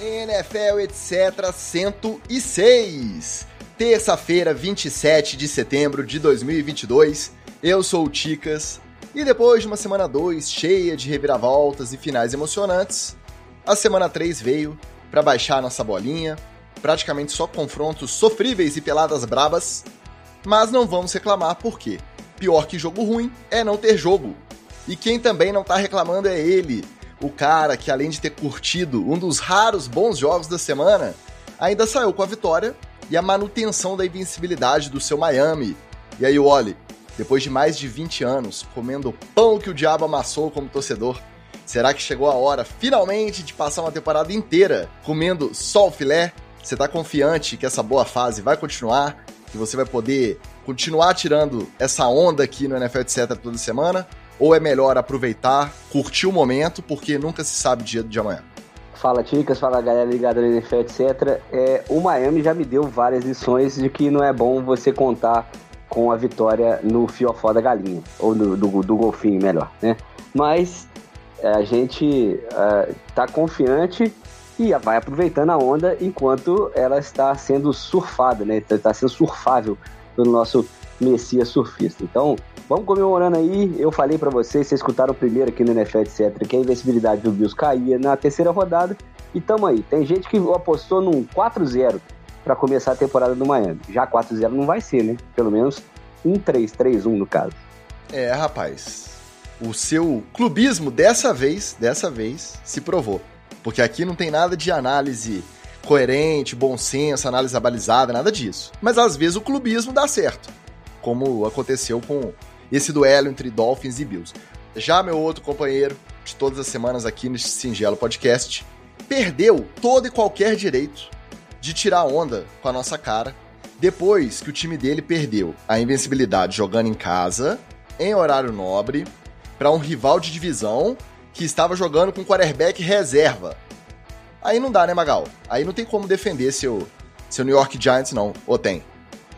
NFL, etc. 106. Terça-feira, 27 de setembro de 2022. Eu sou o Ticas. E depois de uma semana 2 cheia de reviravoltas e finais emocionantes, a semana 3 veio para baixar nossa bolinha, praticamente só confrontos sofríveis e peladas brabas. Mas não vamos reclamar porque pior que jogo ruim é não ter jogo. E quem também não tá reclamando é ele, o cara que além de ter curtido um dos raros bons jogos da semana, ainda saiu com a vitória e a manutenção da invencibilidade do seu Miami. E aí, Wally, depois de mais de 20 anos comendo pão que o diabo amassou como torcedor, será que chegou a hora finalmente de passar uma temporada inteira comendo só o filé? Você tá confiante que essa boa fase vai continuar? Que você vai poder continuar tirando essa onda aqui no NFL etc toda semana? Ou é melhor aproveitar, curtir o momento, porque nunca se sabe dia de amanhã? Fala Ticas, fala galera ligada no NFL, etc. É, o Miami já me deu várias lições de que não é bom você contar com a vitória no fiofó da galinha, ou no, do, do golfinho, melhor, né? Mas é, a gente uh, tá confiante e vai aproveitando a onda enquanto ela está sendo surfada, né? Está sendo surfável pelo nosso Messias surfista. Então, vamos comemorando aí. Eu falei para vocês, vocês escutaram primeiro aqui no NFL, etc., que a invencibilidade do Bills caía na terceira rodada. E tamo aí. Tem gente que apostou num 4-0 para começar a temporada do Miami. Já 4-0 não vai ser, né? Pelo menos um 3-3-1 no caso. É, rapaz. O seu clubismo dessa vez, dessa vez, se provou. Porque aqui não tem nada de análise coerente, bom senso, análise abalizada, nada disso. Mas às vezes o clubismo dá certo como aconteceu com esse duelo entre Dolphins e Bills. Já meu outro companheiro de todas as semanas aqui nesse singelo podcast perdeu todo e qualquer direito de tirar onda com a nossa cara depois que o time dele perdeu a invencibilidade jogando em casa, em horário nobre, para um rival de divisão que estava jogando com quarterback reserva. Aí não dá, né, Magal? Aí não tem como defender seu, seu New York Giants, não. Ou tem?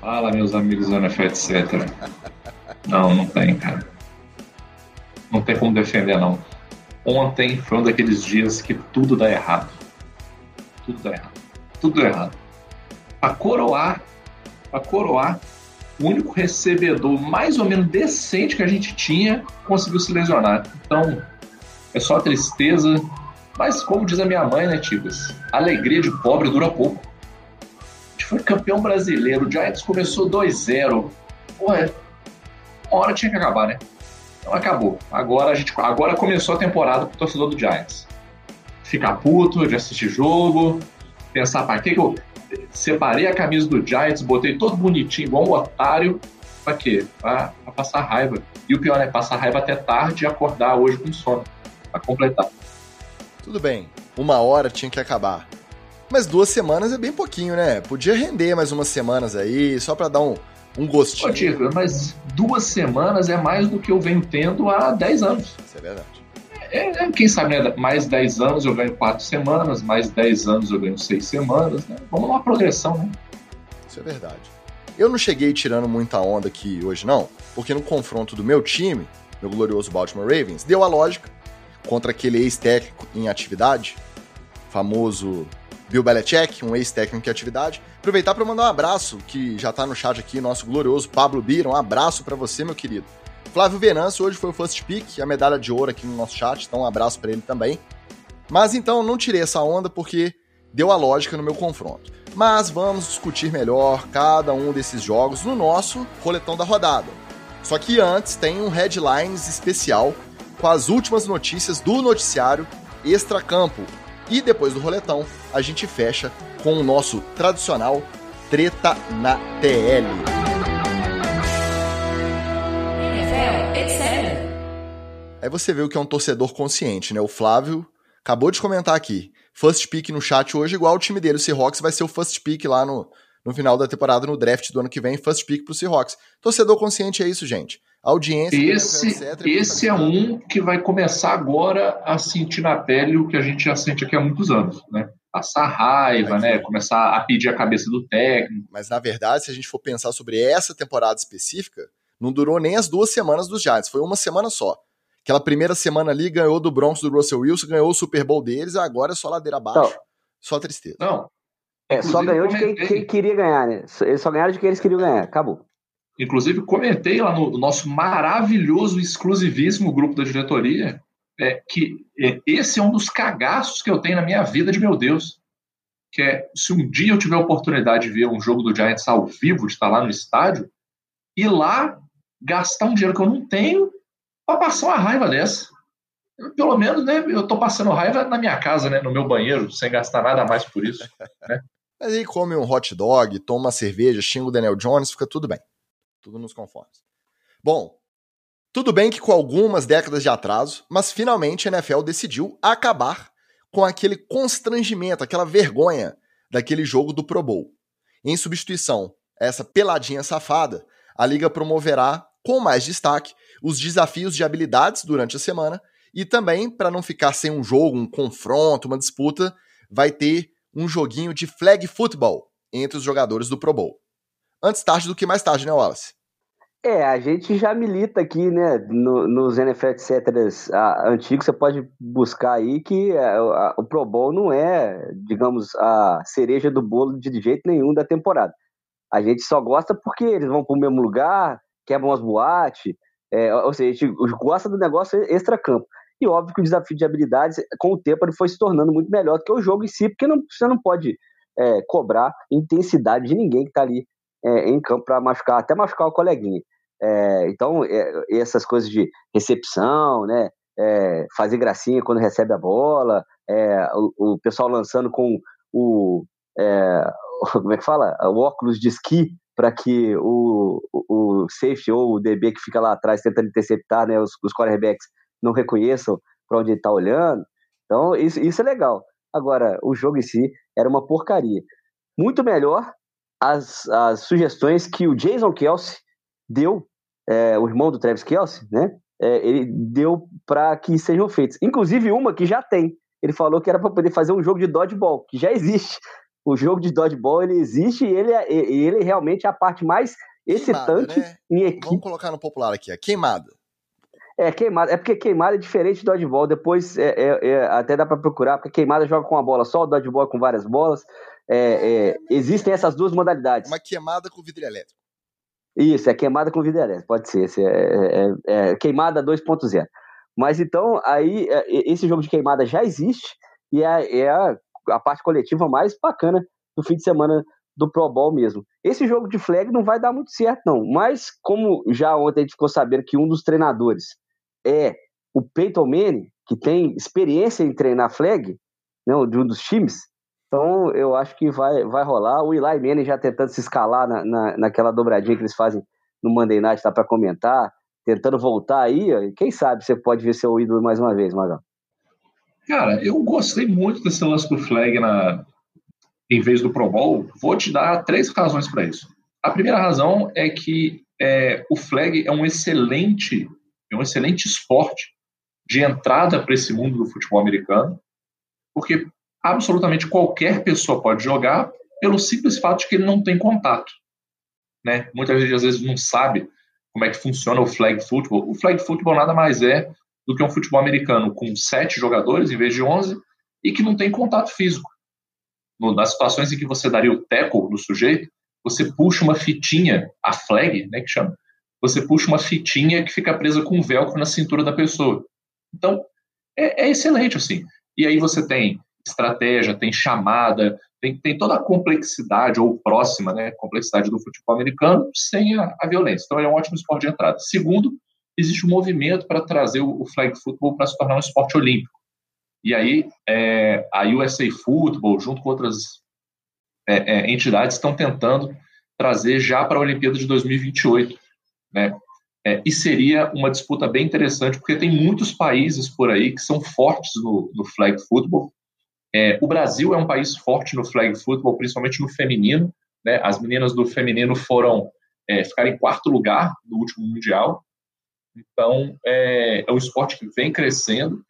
Fala, meus amigos do NFL, etc. Não, não tem, cara. Não tem como defender, não. Ontem foi um daqueles dias que tudo dá errado. Tudo dá errado. Tudo dá errado. A coroar, a coroar, o único recebedor mais ou menos decente que a gente tinha conseguiu se lesionar. Então, é só tristeza. Mas, como diz a minha mãe, né, Tibas? Alegria de pobre dura pouco foi campeão brasileiro. O Giants começou 2-0. Porra, uma hora tinha que acabar, né? Então acabou. Agora a gente, agora começou a temporada pro torcedor do Giants. Ficar puto de assistir jogo, pensar, para que, que eu separei a camisa do Giants, botei todo bonitinho, igual um otário, pra quê? Pra passar raiva. E o pior é passar raiva até tarde e acordar hoje com sono. Pra completar. Tudo bem, uma hora tinha que acabar. Mas duas semanas é bem pouquinho, né? Podia render mais umas semanas aí, só para dar um, um gostinho. Ô, Tico, mas duas semanas é mais do que eu venho tendo há 10 anos. Isso é verdade. É, é, quem sabe, né? Mais 10 anos eu ganho 4 semanas, mais 10 anos eu ganho 6 semanas, né? Vamos numa progressão, né? Isso é verdade. Eu não cheguei tirando muita onda aqui hoje, não, porque no confronto do meu time, meu glorioso Baltimore Ravens, deu a lógica contra aquele ex-técnico em atividade, famoso Bill Belichick, um ex-técnico em atividade. Aproveitar para mandar um abraço, que já está no chat aqui, nosso glorioso Pablo Bira. Um abraço para você, meu querido. Flávio Venâncio hoje foi o first pick, a medalha de ouro aqui no nosso chat, então um abraço para ele também. Mas então, não tirei essa onda porque deu a lógica no meu confronto. Mas vamos discutir melhor cada um desses jogos no nosso roletão da rodada. Só que antes tem um headlines especial com as últimas notícias do noticiário Extracampo, e depois do roletão, a gente fecha com o nosso tradicional Treta na TL. Aí você vê o que é um torcedor consciente, né? O Flávio acabou de comentar aqui. First pick no chat hoje, igual o time dele, o Seahawks, vai ser o first pick lá no, no final da temporada, no draft do ano que vem, first pick pro Seahawks. Torcedor consciente é isso, gente audiência. Esse, etc, esse é um que vai começar agora a sentir na pele o que a gente já sente aqui há muitos anos, né? Passar raiva, né? Começar a pedir a cabeça do técnico. Mas na verdade, se a gente for pensar sobre essa temporada específica, não durou nem as duas semanas dos Giants, foi uma semana só. Aquela primeira semana ali ganhou do Broncos do Russell Wilson, ganhou o Super Bowl deles, agora é só ladeira abaixo. Então, Só tristeza. Não. É, só ganhou de quem, quem, queria ganhar, né? Eles só ganharam de quem eles queriam ganhar. Acabou. Inclusive, comentei lá no nosso maravilhoso, exclusivíssimo grupo da diretoria é, que é, esse é um dos cagaços que eu tenho na minha vida de meu Deus. Que é, se um dia eu tiver a oportunidade de ver um jogo do Giants ao vivo, de estar lá no estádio, ir lá gastar um dinheiro que eu não tenho para passar uma raiva dessa. Pelo menos, né, eu tô passando raiva na minha casa, né, no meu banheiro, sem gastar nada mais por isso. Né? Mas aí come um hot dog, toma uma cerveja, xinga o Daniel Jones, fica tudo bem. Tudo nos conformes. Bom, tudo bem que com algumas décadas de atraso, mas finalmente a NFL decidiu acabar com aquele constrangimento, aquela vergonha daquele jogo do Pro Bowl. Em substituição a essa peladinha safada, a liga promoverá com mais destaque os desafios de habilidades durante a semana e também, para não ficar sem um jogo, um confronto, uma disputa, vai ter um joguinho de flag football entre os jogadores do Pro Bowl. Antes tarde do que mais tarde, né, Wallace? É, a gente já milita aqui, né, no, nos NFL etc. antigos, você pode buscar aí que a, a, o Pro Bowl não é, digamos, a cereja do bolo de jeito nenhum da temporada. A gente só gosta porque eles vão para o mesmo lugar, quebram as boates, é, ou seja, a gente gosta do negócio extra-campo. E óbvio que o desafio de habilidades, com o tempo, ele foi se tornando muito melhor do que o jogo em si, porque não, você não pode é, cobrar intensidade de ninguém que está ali é, em campo para machucar, até machucar o coleguinha. É, então, é, essas coisas de recepção, né, é, fazer gracinha quando recebe a bola, é, o, o, pessoal lançando com o, é, como é que fala? O óculos de esqui para que o, o, o, safety ou o DB que fica lá atrás tentando interceptar né, os, os quarterbacks não reconheçam para onde ele está olhando. Então, isso, isso é legal. Agora, o jogo em si era uma porcaria. Muito melhor as, as sugestões que o Jason Kelsey deu é, o irmão do Travis Kelsey, né? É, ele deu para que sejam feitos. Inclusive uma que já tem. Ele falou que era para poder fazer um jogo de dodgeball, que já existe. O jogo de dodgeball ele existe e ele, é, ele realmente é a parte mais excitante né? em equipe. Vamos colocar no popular aqui, a queimada. É, queimada. É porque queimada é diferente do dodgeball. Depois é, é, é até dá para procurar, porque queimada joga com uma bola só, o dodgeball é com várias bolas. É, existem essas duas modalidades. Uma queimada com vidro elétrico. Isso, é queimada com vidro elétrico, pode ser. É, é, é, é queimada 2.0. Mas então, aí, é, esse jogo de queimada já existe e é, é a, a, parte coletiva mais bacana do fim de semana do Pro Bowl mesmo. Esse jogo de flag não vai dar muito certo, não. Mas, como já ontem a gente ficou sabendo que um dos treinadores é o Peyton Manning, que tem experiência em treinar flag, não, de um dos times, então, eu acho que vai, vai rolar. O Eli Manning já tentando se escalar na, na, naquela dobradinha que eles fazem no Monday Night, tá para comentar, tentando voltar aí. Quem sabe você pode ver seu ídolo mais uma vez, Magal. Cara, eu gostei muito desse lance do flag na, em vez do Pro Bowl. Vou te dar três razões para isso. A primeira razão é que é, o flag é um excelente, é um excelente esporte de entrada para esse mundo do futebol americano, porque absolutamente qualquer pessoa pode jogar pelo simples fato de que ele não tem contato. Né? Muitas vezes, às vezes, não sabe como é que funciona o flag football. O flag football nada mais é do que um futebol americano com sete jogadores em vez de onze e que não tem contato físico. No, nas situações em que você daria o tackle no sujeito, você puxa uma fitinha, a flag, né, que chama, você puxa uma fitinha que fica presa com um velcro na cintura da pessoa. Então, é, é excelente, assim. E aí você tem estratégia, tem chamada, tem, tem toda a complexidade, ou próxima, né, complexidade do futebol americano, sem a, a violência. Então, é um ótimo esporte de entrada. Segundo, existe um movimento para trazer o, o flag football para se tornar um esporte olímpico. E aí, é, a USA Football, junto com outras é, é, entidades, estão tentando trazer já para a Olimpíada de 2028. Né? É, e seria uma disputa bem interessante, porque tem muitos países por aí que são fortes no, no flag football, é, o Brasil é um país forte no flag football, principalmente no feminino. Né? As meninas do feminino foram é, ficar em quarto lugar no último mundial. Então é, é um esporte que vem crescendo.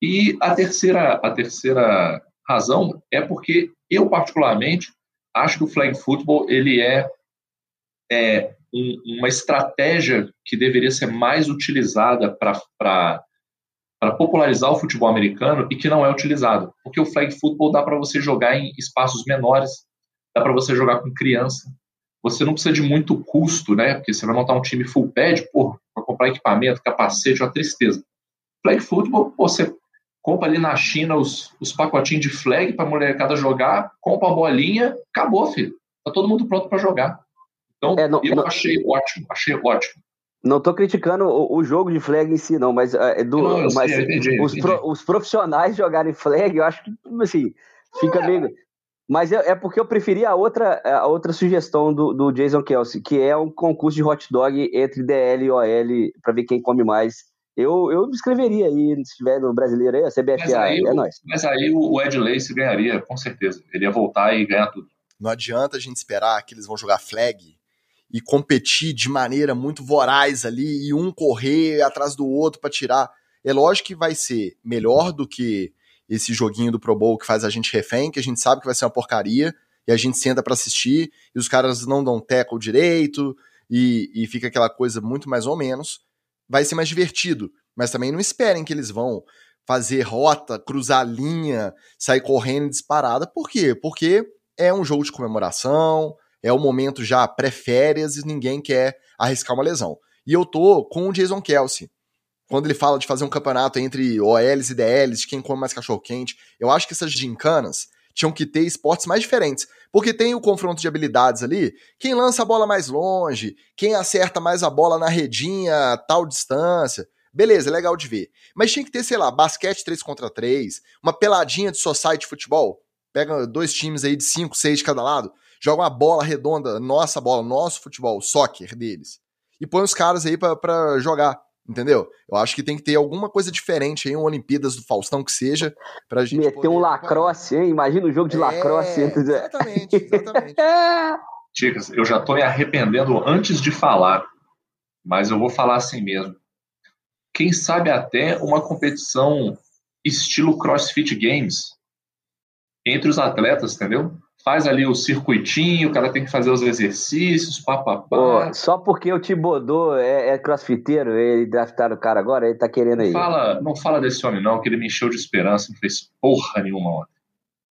E a terceira, a terceira razão é porque eu particularmente acho que o flag football ele é, é um, uma estratégia que deveria ser mais utilizada para para popularizar o futebol americano e que não é utilizado. Porque o flag football dá para você jogar em espaços menores, dá para você jogar com criança. Você não precisa de muito custo, né? Porque você vai montar um time full pad, pô, para comprar equipamento, capacete, uma tristeza. Flag football, pô, você compra ali na China os, os pacotinhos de flag para molecada jogar, compra a bolinha, acabou, filho. Tá todo mundo pronto para jogar. Então, é, não, eu não, achei ótimo, achei ótimo. Não estou criticando o, o, jogo de flag em si, não, mas, é, do, não, mas sei, entendi, os, entendi. Pro, os, profissionais jogarem flag, eu acho que, assim, fica é. meio. Mas é, é, porque eu preferi a outra, a outra sugestão do, do Jason Kelsey, que é um concurso de hot dog entre DL e OL para ver quem come mais. Eu, eu escreveria aí, se estiver no brasileiro aí, a CBFA, aí, é nóis. Mas aí o Ed Lace ganharia, com certeza. Ele ia voltar e ganhar tudo. Não adianta a gente esperar que eles vão jogar flag e competir de maneira muito voraz ali e um correr atrás do outro para tirar. É lógico que vai ser melhor do que esse joguinho do Pro Bowl que faz a gente refém, que a gente sabe que vai ser uma porcaria e a gente senta para assistir e os caras não dão tackle direito e, e fica aquela coisa muito mais ou menos. Vai ser mais divertido, mas também não esperem que eles vão fazer rota, cruzar linha, sair correndo disparada. Por quê? Porque é um jogo de comemoração, é o momento já pré-férias e ninguém quer arriscar uma lesão. E eu tô com o Jason Kelsey. Quando ele fala de fazer um campeonato entre OLs e DLs, de quem come mais cachorro-quente, eu acho que essas gincanas tinham que ter esportes mais diferentes. Porque tem o confronto de habilidades ali, quem lança a bola mais longe, quem acerta mais a bola na redinha a tal distância. Beleza, é legal de ver. Mas tinha que ter, sei lá, basquete 3 contra 3, uma peladinha de society futebol. Pega dois times aí de 5, 6 de cada lado joga uma bola redonda, nossa bola, nosso futebol, soccer deles, e põe os caras aí para jogar, entendeu? Eu acho que tem que ter alguma coisa diferente aí, um Olimpíadas do Faustão que seja, pra gente. Meter um lacrosse, hein? Imagina o um jogo de é, lacrosse. Exatamente, exatamente. Chicas, eu já tô me arrependendo antes de falar, mas eu vou falar assim mesmo. Quem sabe até uma competição estilo CrossFit Games entre os atletas, entendeu? Faz ali o circuitinho, o cara tem que fazer os exercícios, papapá. só porque o Tibodô é, é crossfiteiro, ele draftaram o cara agora, ele tá querendo aí. Não fala, não fala desse homem não, que ele me encheu de esperança, não fez porra nenhuma ontem.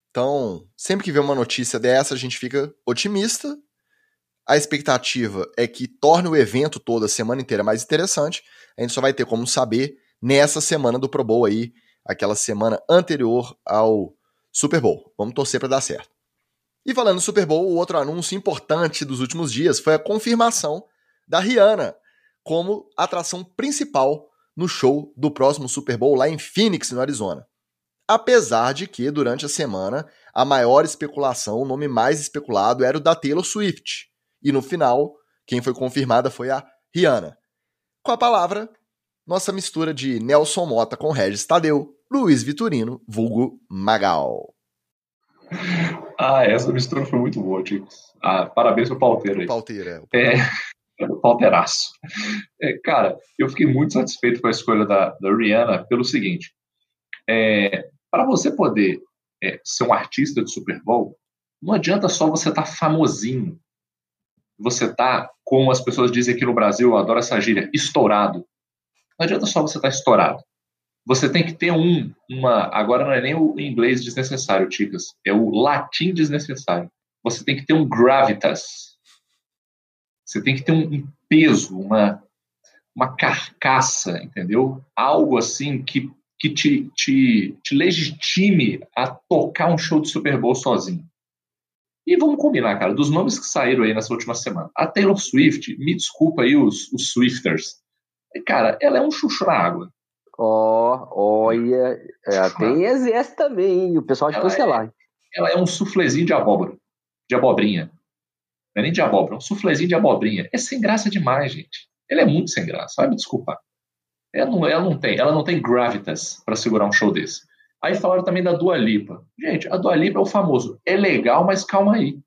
Então, sempre que vê uma notícia dessa, a gente fica otimista. A expectativa é que torne o evento todo a semana inteira mais interessante. A gente só vai ter como saber nessa semana do Pro Bowl aí, aquela semana anterior ao Super Bowl. Vamos torcer para dar certo. E falando do Super Bowl, o outro anúncio importante dos últimos dias foi a confirmação da Rihanna como atração principal no show do próximo Super Bowl lá em Phoenix, no Arizona. Apesar de que, durante a semana, a maior especulação, o nome mais especulado era o da Taylor Swift. E no final, quem foi confirmada foi a Rihanna. Com a palavra, nossa mistura de Nelson Mota com Regis Tadeu, Luiz Vitorino, vulgo Magal. Ah, essa mistura foi muito boa, Ticos. Ah, parabéns pro Palteiro aí. Palteira. É, é, Palteiraço. É, cara, eu fiquei muito satisfeito com a escolha da, da Rihanna pelo seguinte. É, para você poder é, ser um artista de Super Bowl, não adianta só você estar tá famosinho. Você tá, como as pessoas dizem aqui no Brasil, eu adoro essa gíria, estourado. Não adianta só você estar tá estourado você tem que ter um, uma. Agora não é nem o inglês desnecessário, Ticas, é o latim desnecessário. Você tem que ter um gravitas. Você tem que ter um, peso, uma, uma carcaça, entendeu? Algo assim que, que te, te, te legitime a tocar um show de Super Bowl sozinho. E vamos combinar, cara, dos nomes que saíram aí nessa última semana. A Taylor Swift, me desculpa aí os, os Swifters. Cara, ela é um chuchu na água. Ó, oh, olha, é, tem exército também, hein? o pessoal de cancelar. É, ela é um suflezinho de abóbora, de abobrinha. Não é nem de abóbora, é um suflezinho de abobrinha. É sem graça demais, gente. Ela é muito sem graça, vai me desculpar. Ela não, ela não tem, ela não tem gravitas para segurar um show desse. Aí falaram também da Dua Lipa. Gente, a Dua Lipa é o famoso, é legal, mas calma aí.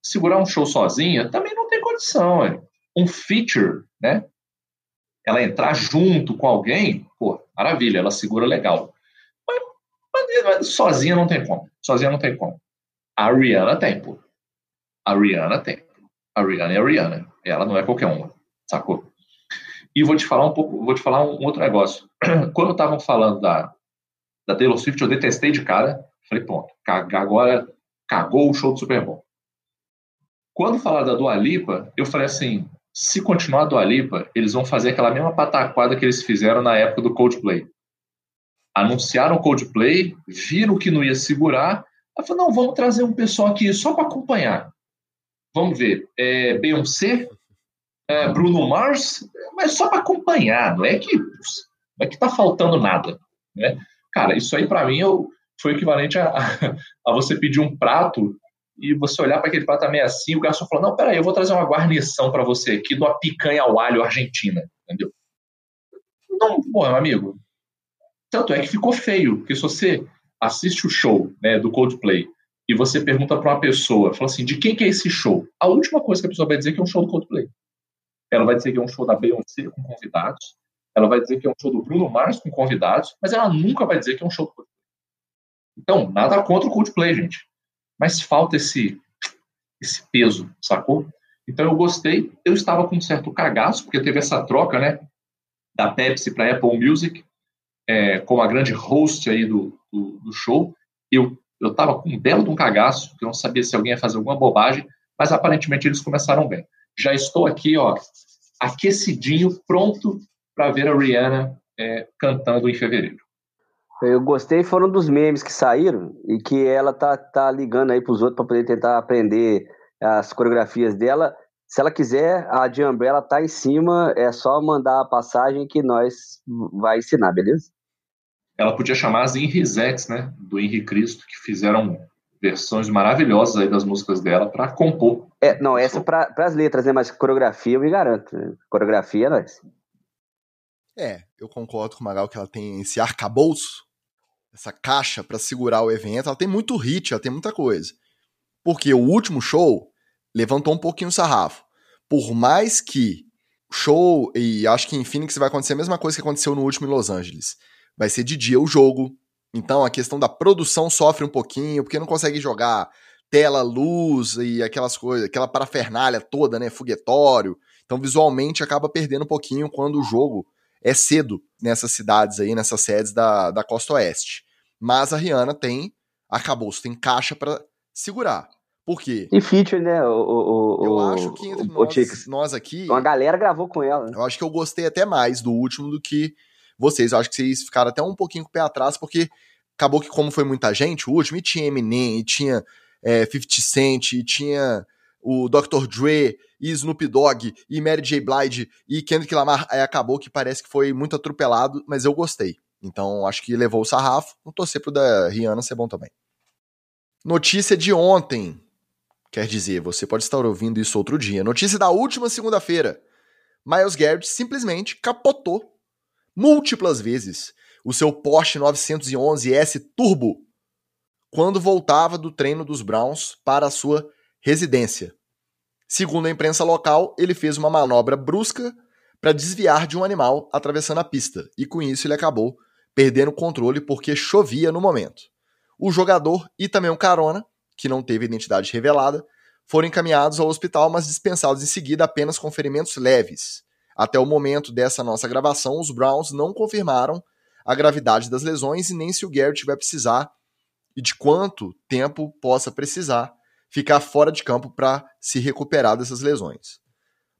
Segurar um show sozinha também não tem condição, é. Um feature, né? Ela entrar junto com alguém, pô, maravilha, ela segura legal. Mas, mas, mas, sozinha não tem como. Sozinha não tem como. A Rihanna tem, pô. A Rihanna tem. A Rihanna é a Rihanna. Ela não é qualquer uma, sacou? E vou te falar um pouco, vou te falar um outro negócio. Quando estavam falando da, da Taylor Swift, eu detestei de cara. Falei, pronto, agora cagou o show do Super Bowl. Quando falaram da Dua Lipa, eu falei assim, se continuar a Dua Lipa, eles vão fazer aquela mesma pataquada que eles fizeram na época do Coldplay. Anunciaram o Coldplay, viram que não ia segurar, aí falaram, não, vamos trazer um pessoal aqui só para acompanhar. Vamos ver, é, Beyoncé, é, Bruno Mars, mas só para acompanhar, não é que não é que tá faltando nada, né? Cara, isso aí para mim eu, foi equivalente a, a, você pedir um prato e você olhar para aquele prato meio assim, o garçom falou: Não, peraí, eu vou trazer uma guarnição para você aqui de uma picanha ao alho argentina, entendeu? Não, pô, amigo. Tanto é que ficou feio, porque se você assiste o show né, do Coldplay e você pergunta para uma pessoa, fala assim: de quem que é esse show? A última coisa que a pessoa vai dizer é que é um show do Coldplay. Ela vai dizer que é um show da Beyoncé com convidados, ela vai dizer que é um show do Bruno Mars com convidados, mas ela nunca vai dizer que é um show do Coldplay. Então, nada contra o Coldplay, gente. Mas falta esse, esse peso, sacou? Então eu gostei. Eu estava com um certo cagaço, porque teve essa troca, né? Da Pepsi para Apple Music, é, como a grande host aí do, do, do show. Eu eu estava com um belo de um cagaço, que eu não sabia se alguém ia fazer alguma bobagem, mas aparentemente eles começaram bem. Já estou aqui, ó, aquecidinho, pronto para ver a Rihanna é, cantando em fevereiro. Eu gostei, foram dos memes que saíram e que ela tá, tá ligando aí pros outros para poder tentar aprender as coreografias dela. Se ela quiser, a de Umbrella tá em cima, é só mandar a passagem que nós vai ensinar, beleza? Ela podia chamar as Henrisettes, né, do Henri Cristo, que fizeram versões maravilhosas aí das músicas dela para compor. É, não, essa para as letras, né, mas coreografia eu me garanto. Né? Coreografia é nós. É, eu concordo com o Magal que ela tem esse arcabouço essa caixa para segurar o evento, ela tem muito hit, ela tem muita coisa. Porque o último show levantou um pouquinho o sarrafo. Por mais que show, e acho que em Phoenix vai acontecer a mesma coisa que aconteceu no último em Los Angeles. Vai ser de dia o jogo, então a questão da produção sofre um pouquinho, porque não consegue jogar tela, luz e aquelas coisas, aquela parafernália toda, né, foguetório. Então visualmente acaba perdendo um pouquinho quando o jogo é cedo nessas cidades aí, nessas sedes da, da costa oeste. Mas a Rihanna tem acabou, tem caixa para segurar. Por quê? E feature, né? O, o, eu acho que entre nós, nós aqui. Uma galera gravou com ela. Né? Eu acho que eu gostei até mais do último do que vocês. Eu acho que vocês ficaram até um pouquinho com o pé atrás, porque acabou que, como foi muita gente, o último, e tinha Eminem, e tinha é, 50 Cent, e tinha o Dr. Dre, e Snoop Dogg, e Mary J. Blige, e Kendrick Lamar, aí acabou que parece que foi muito atropelado, mas eu gostei. Então acho que levou o sarrafo. Vou torcer pro da Rihanna ser bom também. Notícia de ontem. Quer dizer, você pode estar ouvindo isso outro dia. Notícia da última segunda-feira. Miles Garrett simplesmente capotou múltiplas vezes o seu Porsche 911 S Turbo quando voltava do treino dos Browns para a sua residência. Segundo a imprensa local, ele fez uma manobra brusca para desviar de um animal atravessando a pista, e com isso ele acabou perdendo o controle porque chovia no momento. O jogador e também o carona, que não teve identidade revelada, foram encaminhados ao hospital, mas dispensados em seguida apenas com ferimentos leves. Até o momento dessa nossa gravação, os Browns não confirmaram a gravidade das lesões e nem se o Garrett vai precisar e de quanto tempo possa precisar ficar fora de campo para se recuperar dessas lesões.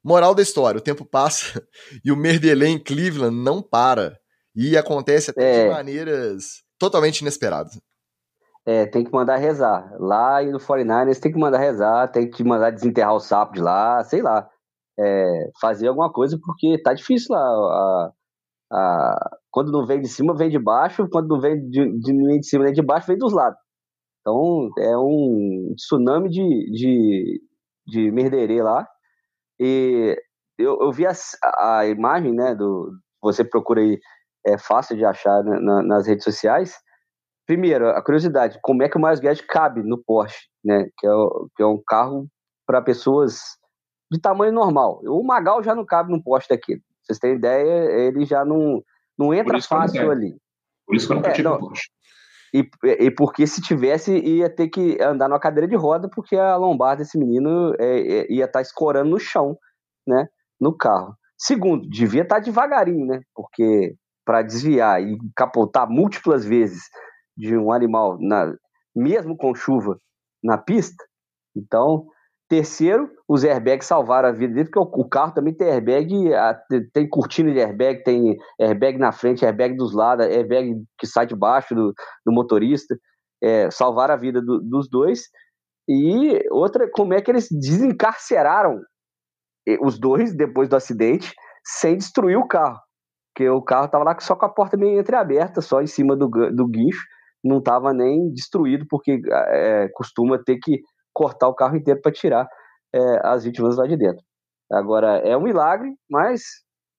Moral da história: o tempo passa e o merdelê em Cleveland não para. E acontece até é. de maneiras totalmente inesperadas. É, tem que mandar rezar. Lá e no 49ers tem que mandar rezar, tem que mandar desenterrar o sapo de lá, sei lá. É, fazer alguma coisa, porque tá difícil lá. A, a, quando não vem de cima, vem de baixo. Quando não vem de, de, de cima nem de baixo, vem dos lados. Então é um tsunami de, de, de merderê lá. E eu, eu vi a, a imagem, né, do, você procura aí é fácil de achar na, nas redes sociais. Primeiro, a curiosidade, como é que o Miles Garrett cabe no Porsche, né? Que é, que é um carro para pessoas de tamanho normal. O Magal já não cabe no Porsche daqui. Pra vocês terem ideia, ele já não, não entra fácil ali. Por isso que eu não é, não, Porsche. E, e porque se tivesse, ia ter que andar numa cadeira de roda, porque a lombar desse menino é, é, ia estar tá escorando no chão, né? No carro. Segundo, devia estar tá devagarinho, né? Porque para desviar e capotar múltiplas vezes de um animal, na, mesmo com chuva, na pista. Então, terceiro, os airbags salvaram a vida dele, porque o, carro também tem airbag, tem cortina de airbag, tem airbag na frente, airbag dos lados, airbag que sai de baixo do, do motorista. É, salvaram a vida do, dos dois. E outra, como é que eles desencarceraram os dois depois do acidente sem destruir o carro? Porque o carro estava lá só com a porta meio entreaberta, só em cima do, do guincho, não estava nem destruído, porque é, costuma ter que cortar o carro inteiro para tirar é, as vítimas lá de dentro. Agora, é um milagre, mas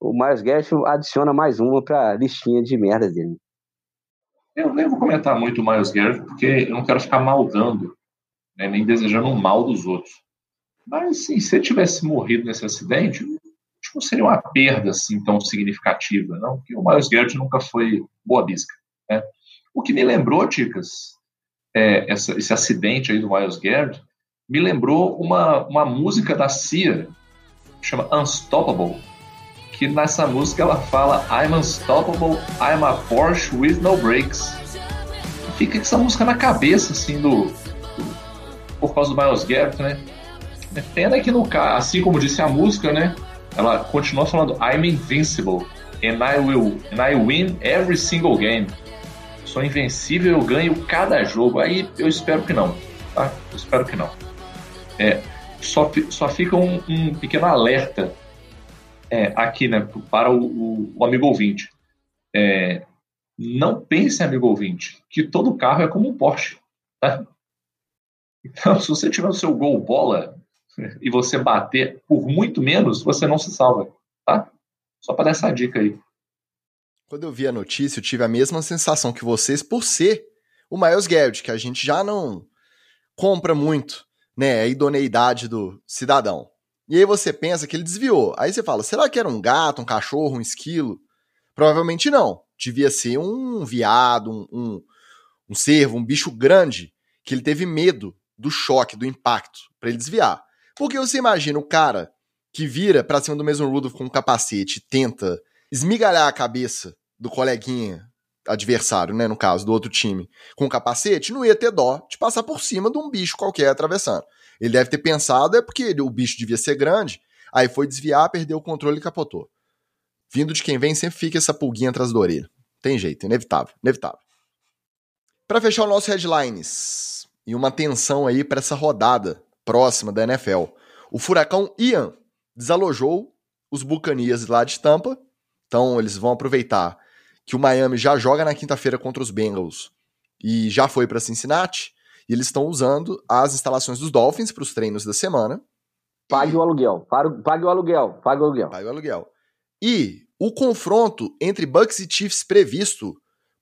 o Miles Garrett adiciona mais uma para a listinha de merdas dele. Eu nem vou comentar muito o Miles Garrett, porque eu não quero ficar maldando, né, nem desejando o mal dos outros. Mas, sim, se ele tivesse morrido nesse acidente, não seria uma perda assim tão significativa, não, porque o Miles Garrett nunca foi boa bisca. Né? O que me lembrou, Ticas, é, esse acidente aí do Miles Garrett, me lembrou uma, uma música da Cia, chama Unstoppable, que nessa música ela fala I'm unstoppable, I'm a Porsche with no brakes. fica essa música na cabeça, assim, do, do por causa do Miles Garrett, né? É pena que no assim como disse a música, né? Ela continua falando I'm invincible and I will and I win every single game. Sou invencível, eu ganho cada jogo. Aí eu espero que não, tá? Eu espero que não. É, só, só fica um, um pequeno alerta é, aqui, né, para o, o, o amigo ouvinte. É, não pense, amigo ouvinte, que todo carro é como um Porsche, tá? Então, se você tiver o seu gol bola e você bater por muito menos, você não se salva, tá? Só para dar essa dica aí. Quando eu vi a notícia, eu tive a mesma sensação que vocês por ser o Miles Garrett, que a gente já não compra muito, né, a idoneidade do cidadão. E aí você pensa que ele desviou. Aí você fala, será que era um gato, um cachorro, um esquilo? Provavelmente não. Devia ser um viado, um, um, um cervo, um bicho grande, que ele teve medo do choque, do impacto, para ele desviar. Porque você imagina o cara que vira pra cima do mesmo Rudolph com um capacete e tenta esmigalhar a cabeça do coleguinha adversário, né, no caso, do outro time, com capacete, não ia ter dó de passar por cima de um bicho qualquer atravessando. Ele deve ter pensado, é porque o bicho devia ser grande, aí foi desviar, perdeu o controle e capotou. Vindo de quem vem, sempre fica essa pulguinha atrás da orelha. Tem jeito, inevitável, inevitável. Para fechar o nosso headlines, e uma atenção aí para essa rodada próxima da NFL. O furacão Ian desalojou os Bucanias lá de Tampa, então eles vão aproveitar que o Miami já joga na quinta-feira contra os Bengals e já foi para Cincinnati, e eles estão usando as instalações dos Dolphins para os treinos da semana. Pague o aluguel, pague o aluguel, pague o aluguel. Pague o aluguel. E o confronto entre Bucks e Chiefs previsto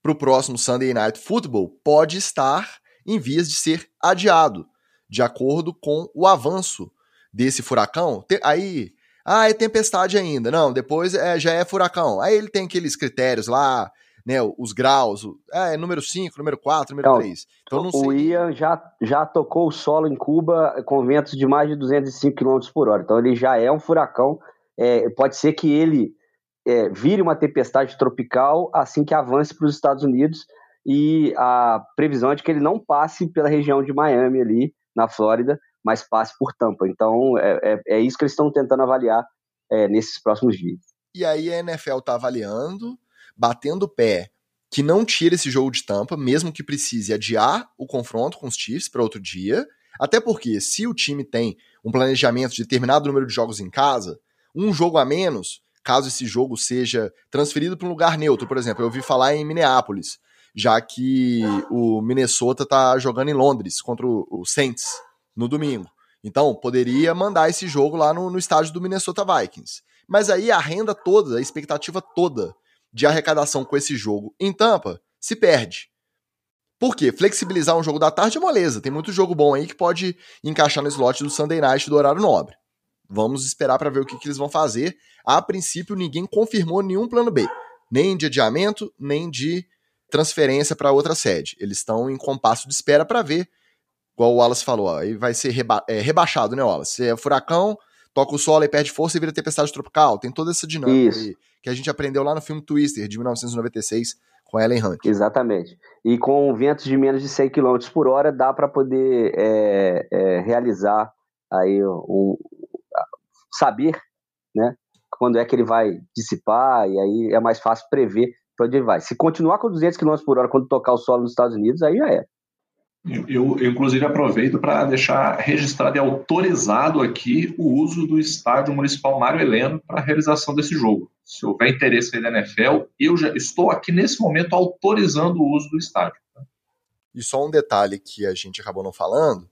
para o próximo Sunday Night Football pode estar em vias de ser adiado, de acordo com o avanço desse furacão. Aí ah, é tempestade ainda. Não, depois é, já é furacão. Aí ele tem aqueles critérios lá, né, os graus. É, número 5, número 4, número 3. Então, não sei. O Ian já, já tocou o solo em Cuba com ventos de mais de 205 km por hora. Então ele já é um furacão. É, pode ser que ele é, vire uma tempestade tropical assim que avance para os Estados Unidos. E a previsão é de que ele não passe pela região de Miami ali, na Flórida, mas passe por Tampa. Então, é, é, é isso que eles estão tentando avaliar é, nesses próximos dias. E aí a NFL está avaliando, batendo o pé, que não tira esse jogo de Tampa, mesmo que precise adiar o confronto com os Chiefs para outro dia. Até porque, se o time tem um planejamento de determinado número de jogos em casa, um jogo a menos, caso esse jogo seja transferido para um lugar neutro, por exemplo, eu ouvi falar em Minneapolis, já que o Minnesota está jogando em Londres contra o Saints no domingo. Então, poderia mandar esse jogo lá no, no estádio do Minnesota Vikings. Mas aí a renda toda, a expectativa toda de arrecadação com esse jogo em Tampa se perde. Por quê? Flexibilizar um jogo da tarde é moleza. Tem muito jogo bom aí que pode encaixar no slot do Sunday Night do horário nobre. Vamos esperar para ver o que, que, eles vão fazer. A princípio, ninguém confirmou nenhum plano B. Nem de adiamento, nem de transferência para outra sede. Eles estão em compasso de espera para ver igual o Wallace falou, aí vai ser reba é, rebaixado, né, Wallace? Se é furacão, toca o solo e perde força e vira tempestade tropical. Tem toda essa dinâmica aí, que a gente aprendeu lá no filme Twister, de 1996, com Ellen Hunt. Exatamente. E com ventos de menos de 100 km por hora, dá para poder é, é, realizar aí um, saber, né, quando é que ele vai dissipar, e aí é mais fácil prever para onde ele vai. Se continuar com 200 km por hora quando tocar o solo nos Estados Unidos, aí já é. Eu, eu, inclusive, aproveito para deixar registrado e autorizado aqui o uso do estádio municipal Mário Heleno para a realização desse jogo. Se houver interesse aí da NFL, eu já estou aqui nesse momento autorizando o uso do estádio. E só um detalhe que a gente acabou não falando,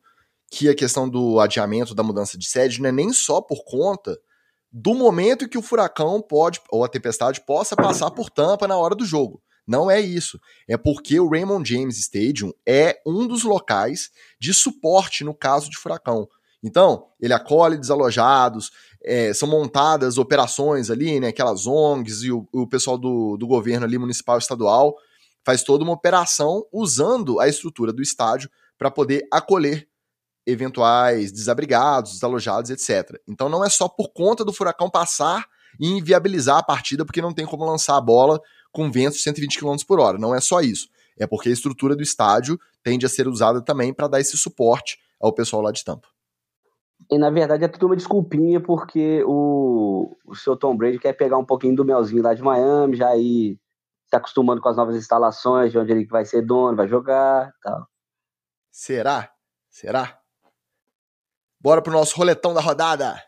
que a questão do adiamento da mudança de sede não é nem só por conta do momento que o furacão pode, ou a tempestade, possa passar por tampa na hora do jogo. Não é isso. É porque o Raymond James Stadium é um dos locais de suporte no caso de furacão. Então, ele acolhe desalojados, é, são montadas operações ali, né? Aquelas ONGs e o, o pessoal do, do governo ali, municipal estadual, faz toda uma operação usando a estrutura do estádio para poder acolher eventuais desabrigados, desalojados, etc. Então não é só por conta do furacão passar e inviabilizar a partida porque não tem como lançar a bola com ventos de 120 km por hora. Não é só isso. É porque a estrutura do estádio tende a ser usada também para dar esse suporte ao pessoal lá de Tampa. E na verdade é tudo uma desculpinha porque o, o seu Tom Brady quer pegar um pouquinho do melzinho lá de Miami, já ir se acostumando com as novas instalações, de onde ele vai ser dono, vai jogar tal. Será? Será? Bora pro nosso roletão da rodada.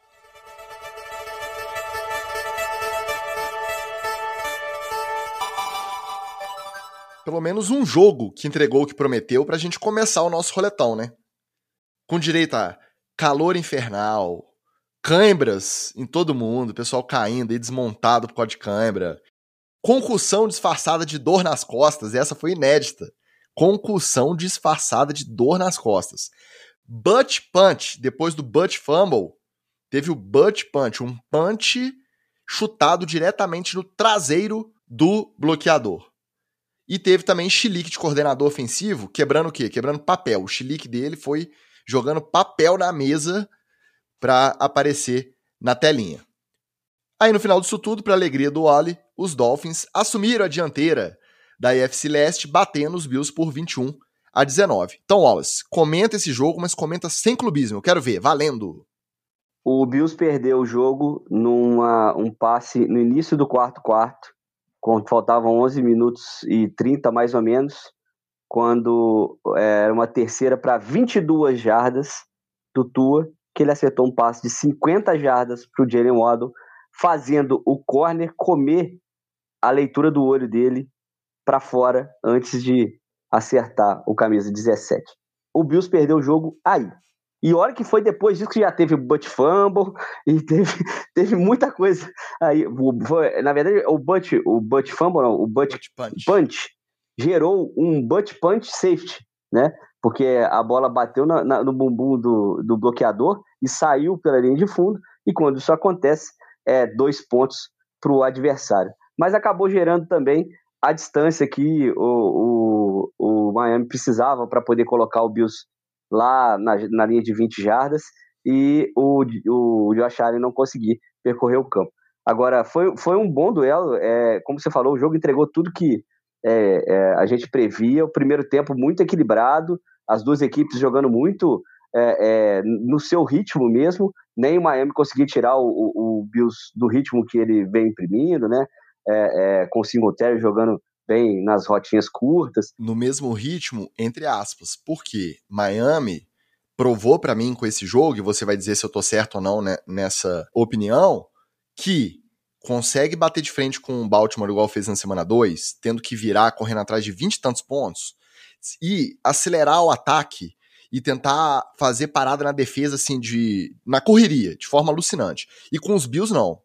Pelo menos um jogo que entregou o que prometeu pra gente começar o nosso roletão, né? Com direito a calor infernal, cãibras em todo mundo, pessoal caindo e desmontado por causa de cãibra, concussão disfarçada de dor nas costas, essa foi inédita. Concussão disfarçada de dor nas costas. Butt punch, depois do butt fumble, teve o butt punch, um punch chutado diretamente no traseiro do bloqueador. E teve também chilique de coordenador ofensivo, quebrando o quê? Quebrando papel. O chilique dele foi jogando papel na mesa para aparecer na telinha. Aí no final disso tudo, para alegria do Wally, os Dolphins assumiram a dianteira da AFC Leste, batendo os Bills por 21 a 19. Então, Wallace, comenta esse jogo, mas comenta sem clubismo. Eu quero ver, valendo. O Bills perdeu o jogo numa um passe no início do quarto quarto quando faltavam 11 minutos e 30 mais ou menos, quando é, era uma terceira para 22 jardas do Tua, que ele acertou um passe de 50 jardas para o Jalen Waddle, fazendo o corner comer a leitura do olho dele para fora antes de acertar o camisa 17. O Bills perdeu o jogo aí. E olha que foi depois disso que já teve Butt Fumble e teve, teve muita coisa. Aí, foi, na verdade, o Butt, o Butt Fumble, não, o Butt, Butt punch. punch. gerou um Butt Punch Safety, né? Porque a bola bateu na, na, no bumbum do, do bloqueador e saiu pela linha de fundo. E quando isso acontece, é dois pontos para o adversário. Mas acabou gerando também a distância que o, o, o Miami precisava para poder colocar o Bills lá na, na linha de 20 jardas e o, o Josh Allen não conseguir percorrer o campo. Agora, foi, foi um bom duelo, é, como você falou, o jogo entregou tudo que é, é, a gente previa, o primeiro tempo muito equilibrado, as duas equipes jogando muito é, é, no seu ritmo mesmo, nem o Miami conseguiu tirar o, o, o Bills do ritmo que ele vem imprimindo, né, é, com o Singletary jogando bem nas rotinhas curtas. No mesmo ritmo, entre aspas, porque Miami provou para mim com esse jogo, e você vai dizer se eu tô certo ou não né, nessa opinião, que consegue bater de frente com o Baltimore igual fez na semana 2, tendo que virar correndo atrás de 20 e tantos pontos, e acelerar o ataque e tentar fazer parada na defesa assim de na correria, de forma alucinante. E com os Bills não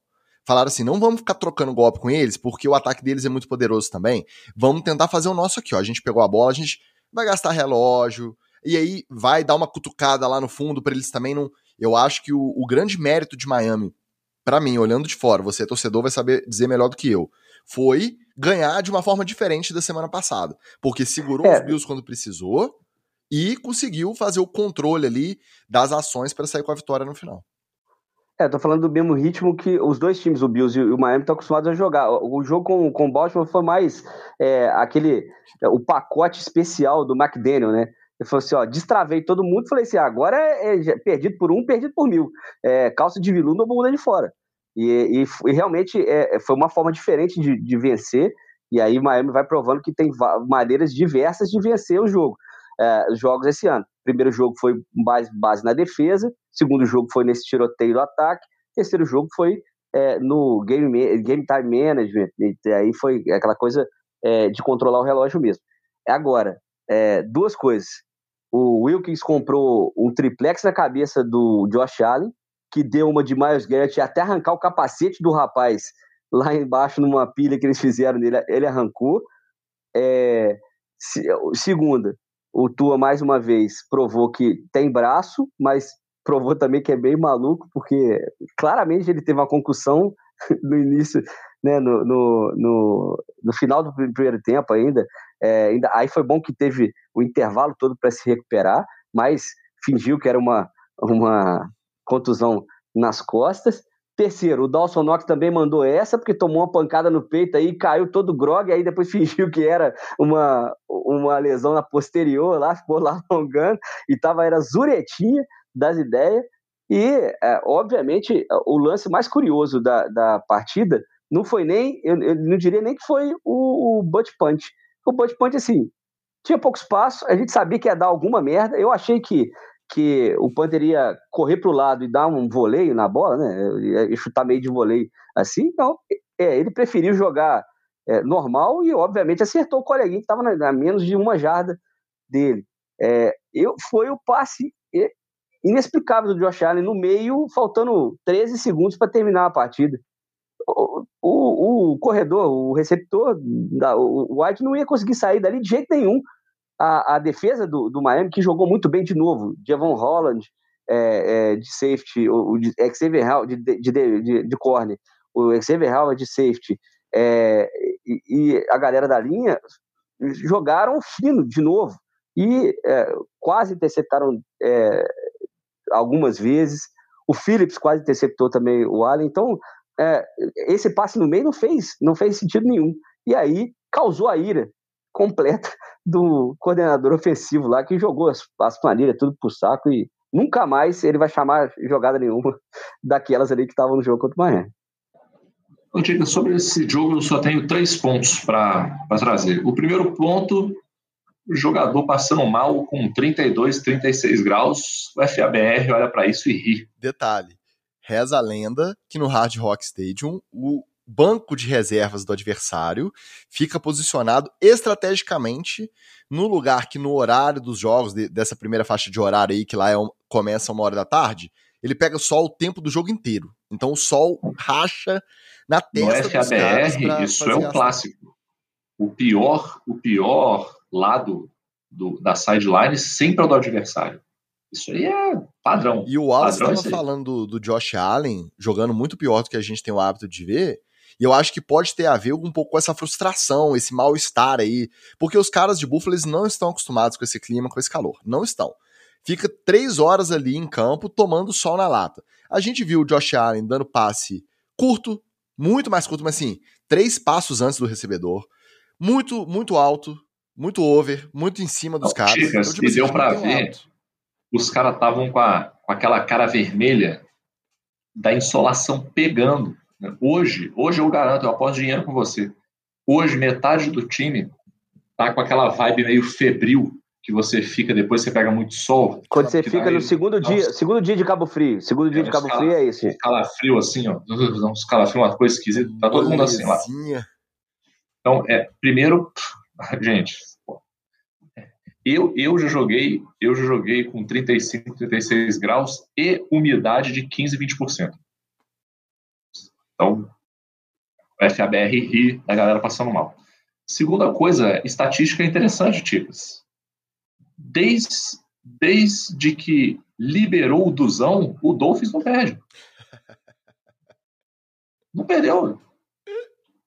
falaram assim: não vamos ficar trocando golpe com eles, porque o ataque deles é muito poderoso também. Vamos tentar fazer o nosso aqui, ó. A gente pegou a bola, a gente vai gastar relógio, e aí vai dar uma cutucada lá no fundo para eles também não. Eu acho que o, o grande mérito de Miami, para mim, olhando de fora, você é torcedor, vai saber dizer melhor do que eu, foi ganhar de uma forma diferente da semana passada. Porque segurou é. os Bills quando precisou e conseguiu fazer o controle ali das ações para sair com a vitória no final. É, tô falando do mesmo ritmo que os dois times, o Bills e o Miami, estão acostumados a jogar. O jogo com, com o Baltimore foi mais é, aquele. É, o pacote especial do McDaniel, né? Ele falou assim: ó, destravei todo mundo falei assim: agora é, é perdido por um, perdido por mil. É, calça de viludo, bunda de fora. E, e, e realmente é, foi uma forma diferente de, de vencer. E aí Miami vai provando que tem maneiras diversas de vencer o jogo. É, os jogos esse ano. Primeiro jogo foi base, base na defesa, segundo jogo foi nesse tiroteio do ataque, terceiro jogo foi é, no game, game time management, e aí foi aquela coisa é, de controlar o relógio mesmo. Agora, é, duas coisas. O Wilkins comprou um triplex na cabeça do Josh Allen, que deu uma de Miles Garrett até arrancar o capacete do rapaz lá embaixo numa pilha que eles fizeram nele, ele arrancou. É, segunda, o Tua mais uma vez provou que tem braço, mas provou também que é bem maluco, porque claramente ele teve uma concussão no início, né, no, no, no, no final do primeiro tempo ainda. É, ainda. Aí foi bom que teve o intervalo todo para se recuperar, mas fingiu que era uma, uma contusão nas costas. Terceiro, o Dawson Knox também mandou essa, porque tomou uma pancada no peito aí, caiu todo grog, aí depois fingiu que era uma, uma lesão na posterior lá, ficou lá alongando, e tava, era zuretinha das ideias. E, é, obviamente, o lance mais curioso da, da partida não foi nem, eu, eu não diria nem que foi o, o butt punch. O butt punch, assim, tinha pouco espaço, a gente sabia que ia dar alguma merda. Eu achei que que o Panther ia correr para o lado e dar um voleio na bola, né? E chutar meio de voleio assim. Não, é, ele preferiu jogar é, normal e, obviamente, acertou o coleguinha que estava a menos de uma jarda dele. É, eu, foi o passe inexplicável do Josh Allen no meio, faltando 13 segundos para terminar a partida. O, o, o, corredor, o receptor, o White não ia conseguir sair dali de jeito nenhum a, a defesa do, do Miami, que jogou muito bem de novo, Javon Holland é, é, de safety, o, o Xavier Howard de, de, de, de corner, o Xavier Howard de safety é, e, e, a galera da linha jogaram fino de novo e é, quase interceptaram é, algumas vezes. O Phillips quase interceptou também o Allen. Então, é, esse passe no meio não fez, não fez sentido nenhum. E aí causou a ira completa do coordenador ofensivo lá, que jogou as, as planilhas tudo pro saco e nunca mais ele vai chamar jogada nenhuma daquelas ali que estavam no jogo contra o Miami. Diga, sobre esse jogo eu só tenho três pontos para trazer. O primeiro ponto, o jogador passando mal com 32, 36 graus, o FABR olha para isso e ri. Detalhe, reza a lenda que no Hard Rock Stadium o banco de reservas do adversário fica posicionado estrategicamente no lugar que no horário dos jogos, de, dessa primeira faixa de horário aí, que lá é um, começa uma hora da tarde, ele pega só o tempo do jogo inteiro. Então o sol racha na testa no FABR, isso é um clássico. O pior, o pior lado do, da sideline sempre é o do adversário. Isso aí é padrão. E o Wallace estava falando do, do Josh Allen jogando muito pior do que a gente tem o hábito de ver. E eu acho que pode ter a ver um pouco com essa frustração, esse mal-estar aí. Porque os caras de Buffalo eles não estão acostumados com esse clima, com esse calor. Não estão. Fica três horas ali em campo tomando sol na lata. A gente viu o Josh Allen dando passe curto, muito mais curto, mas assim, três passos antes do recebedor. Muito, muito alto, muito over, muito em cima dos caras. Chicas, então, tipo, assim, deu pra ver. Alto. Os caras estavam com, com aquela cara vermelha da insolação pegando. Hoje, hoje eu garanto, eu aposto dinheiro com você. Hoje, metade do time tá com aquela vibe meio febril que você fica depois você pega muito sol. Quando você fica no segundo dia, segundo dia de Cabo Frio. Segundo dia é, de Cabo Frio é esse. Calafrio assim, ó. Uns calafrio, uma coisa esquisita. Tá todo mundo assim lá. Então, é, primeiro, gente, eu, eu já joguei, eu já joguei com 35, 36 graus e umidade de 15, 20%. Então, FABR ri da galera passando mal. Segunda coisa, estatística é interessante, Ticas. Desde, desde que liberou o Duzão, o Dolphins não perde. Não perdeu.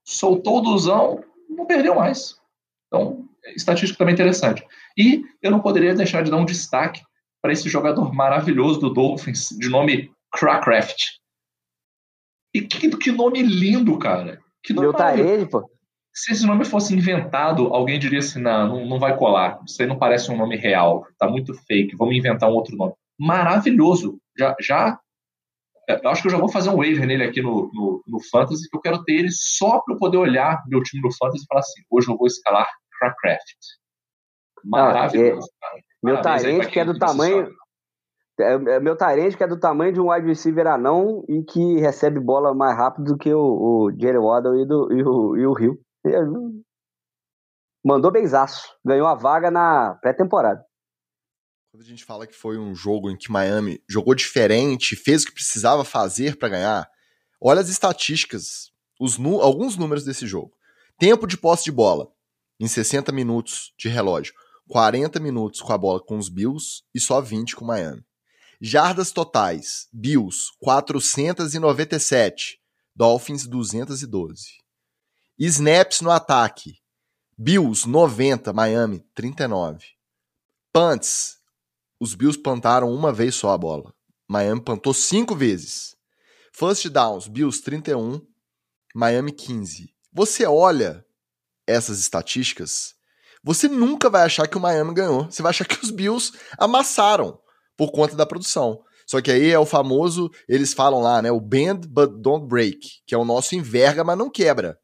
Soltou o Duzão, não perdeu mais. Então, estatística também interessante. E eu não poderia deixar de dar um destaque para esse jogador maravilhoso do Dolphins, de nome Crackraft E que, que nome lindo, cara. Que nome Meu Tarene, pô. Se esse nome fosse inventado, alguém diria assim: não, não, vai colar. Isso aí não parece um nome real. Tá muito fake. Vamos inventar um outro nome. Maravilhoso. Já, já eu acho que eu já vou fazer um waiver nele aqui no, no, no Fantasy, que eu quero ter ele só para eu poder olhar meu time no Fantasy e falar assim: hoje eu vou escalar Craft. Maravilhoso. Ah, é, meu Tarente, que é do tamanho. É, é, meu Tarente, que é do tamanho de um wide receiver anão e que recebe bola mais rápido do que o, o Jerry Waddle e, do, e o, e o Rio. Mandou benzaço. Ganhou a vaga na pré-temporada. Quando a gente fala que foi um jogo em que Miami jogou diferente, fez o que precisava fazer para ganhar, olha as estatísticas, os alguns números desse jogo. Tempo de posse de bola em 60 minutos de relógio. 40 minutos com a bola com os Bills e só 20 com Miami. Jardas totais: Bills 497, Dolphins 212. Snaps no ataque: Bills 90, Miami 39. Punts: os Bills plantaram uma vez só a bola. Miami plantou cinco vezes. First downs: Bills 31, Miami 15. Você olha essas estatísticas, você nunca vai achar que o Miami ganhou. Você vai achar que os Bills amassaram por conta da produção. Só que aí é o famoso, eles falam lá, né? O bend but don't break, que é o nosso enverga, mas não quebra.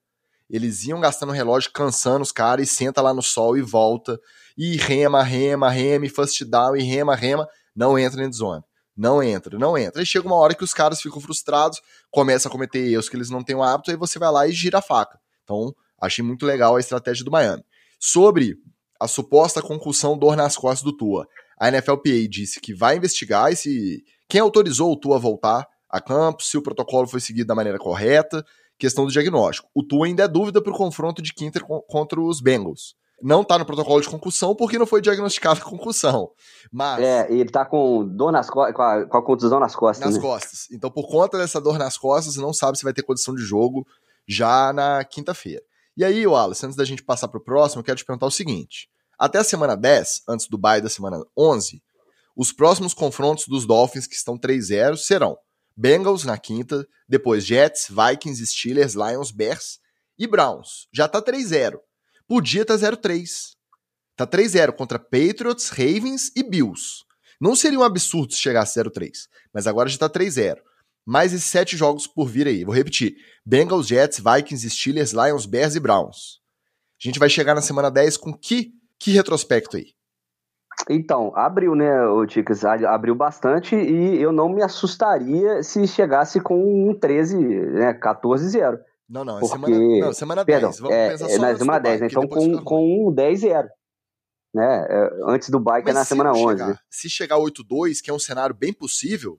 Eles iam gastando relógio, cansando os caras, e senta lá no sol e volta. E rema, rema, rema, e first down, e rema, rema. Não entra em zone. Não entra, não entra. Aí chega uma hora que os caras ficam frustrados, começam a cometer erros que eles não têm o hábito, aí você vai lá e gira a faca. Então, achei muito legal a estratégia do Miami. Sobre a suposta concussão dor nas costas do Tua. A NFLPA disse que vai investigar esse quem autorizou o Tua a voltar a campo, se o protocolo foi seguido da maneira correta, questão do diagnóstico. O Tua ainda é dúvida para o confronto de quinta contra os Bengals. Não está no protocolo de concussão porque não foi diagnosticada a concussão. Mas. É, ele está com dor nas costas, com, com, a contusão nas costas. Nas né? costas. Então, por conta dessa dor nas costas, não sabe se vai ter condição de jogo já na quinta-feira. E aí, Wallace, antes da gente passar para o próximo, eu quero te perguntar o seguinte. Até a semana 10, antes do bye da semana 11, os próximos confrontos dos Dolphins que estão 3-0 serão Bengals na quinta, depois Jets, Vikings, Steelers, Lions, Bears e Browns. Já tá 3-0. Podia estar tá 0-3. Tá 3-0 contra Patriots, Ravens e Bills. Não seria um absurdo se chegasse 0-3, mas agora já tá 3-0. Mais esses sete jogos por vir aí. Vou repetir: Bengals, Jets, Vikings, Steelers, Lions, Bears e Browns. A gente vai chegar na semana 10 com que, que retrospecto aí? Então, abriu, né, o Ticas? Abriu bastante e eu não me assustaria se chegasse com um 13, né, 14-0. Não, não, é porque... semana, não, semana 10. Perdão, Vamos é, pensar só na semana 10, então com, com um 10-0. Né, é, antes do bike é na semana 11. Chegar, se chegar 8-2, que é um cenário bem possível,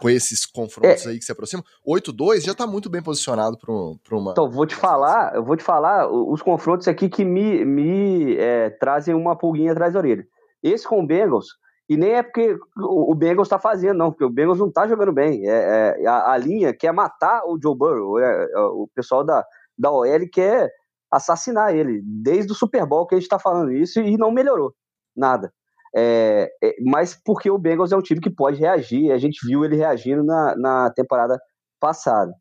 com esses confrontos é. aí que se aproximam, 8-2 já está muito bem posicionado para uma. Então, vou te falar, eu vou te falar os confrontos aqui que me, me é, trazem uma pulguinha atrás da orelha. Esse com o Bengals, e nem é porque o, Bengals está fazendo, não, porque o Bengals não está jogando bem. É, é a, a, linha quer matar o Joe Burrow, é, é, o pessoal da, da OL quer assassinar ele, desde o Super Bowl que a gente está falando isso, e não melhorou nada. É, é, mas porque o Bengals é um time que pode reagir, a gente viu ele reagindo na, na temporada passada.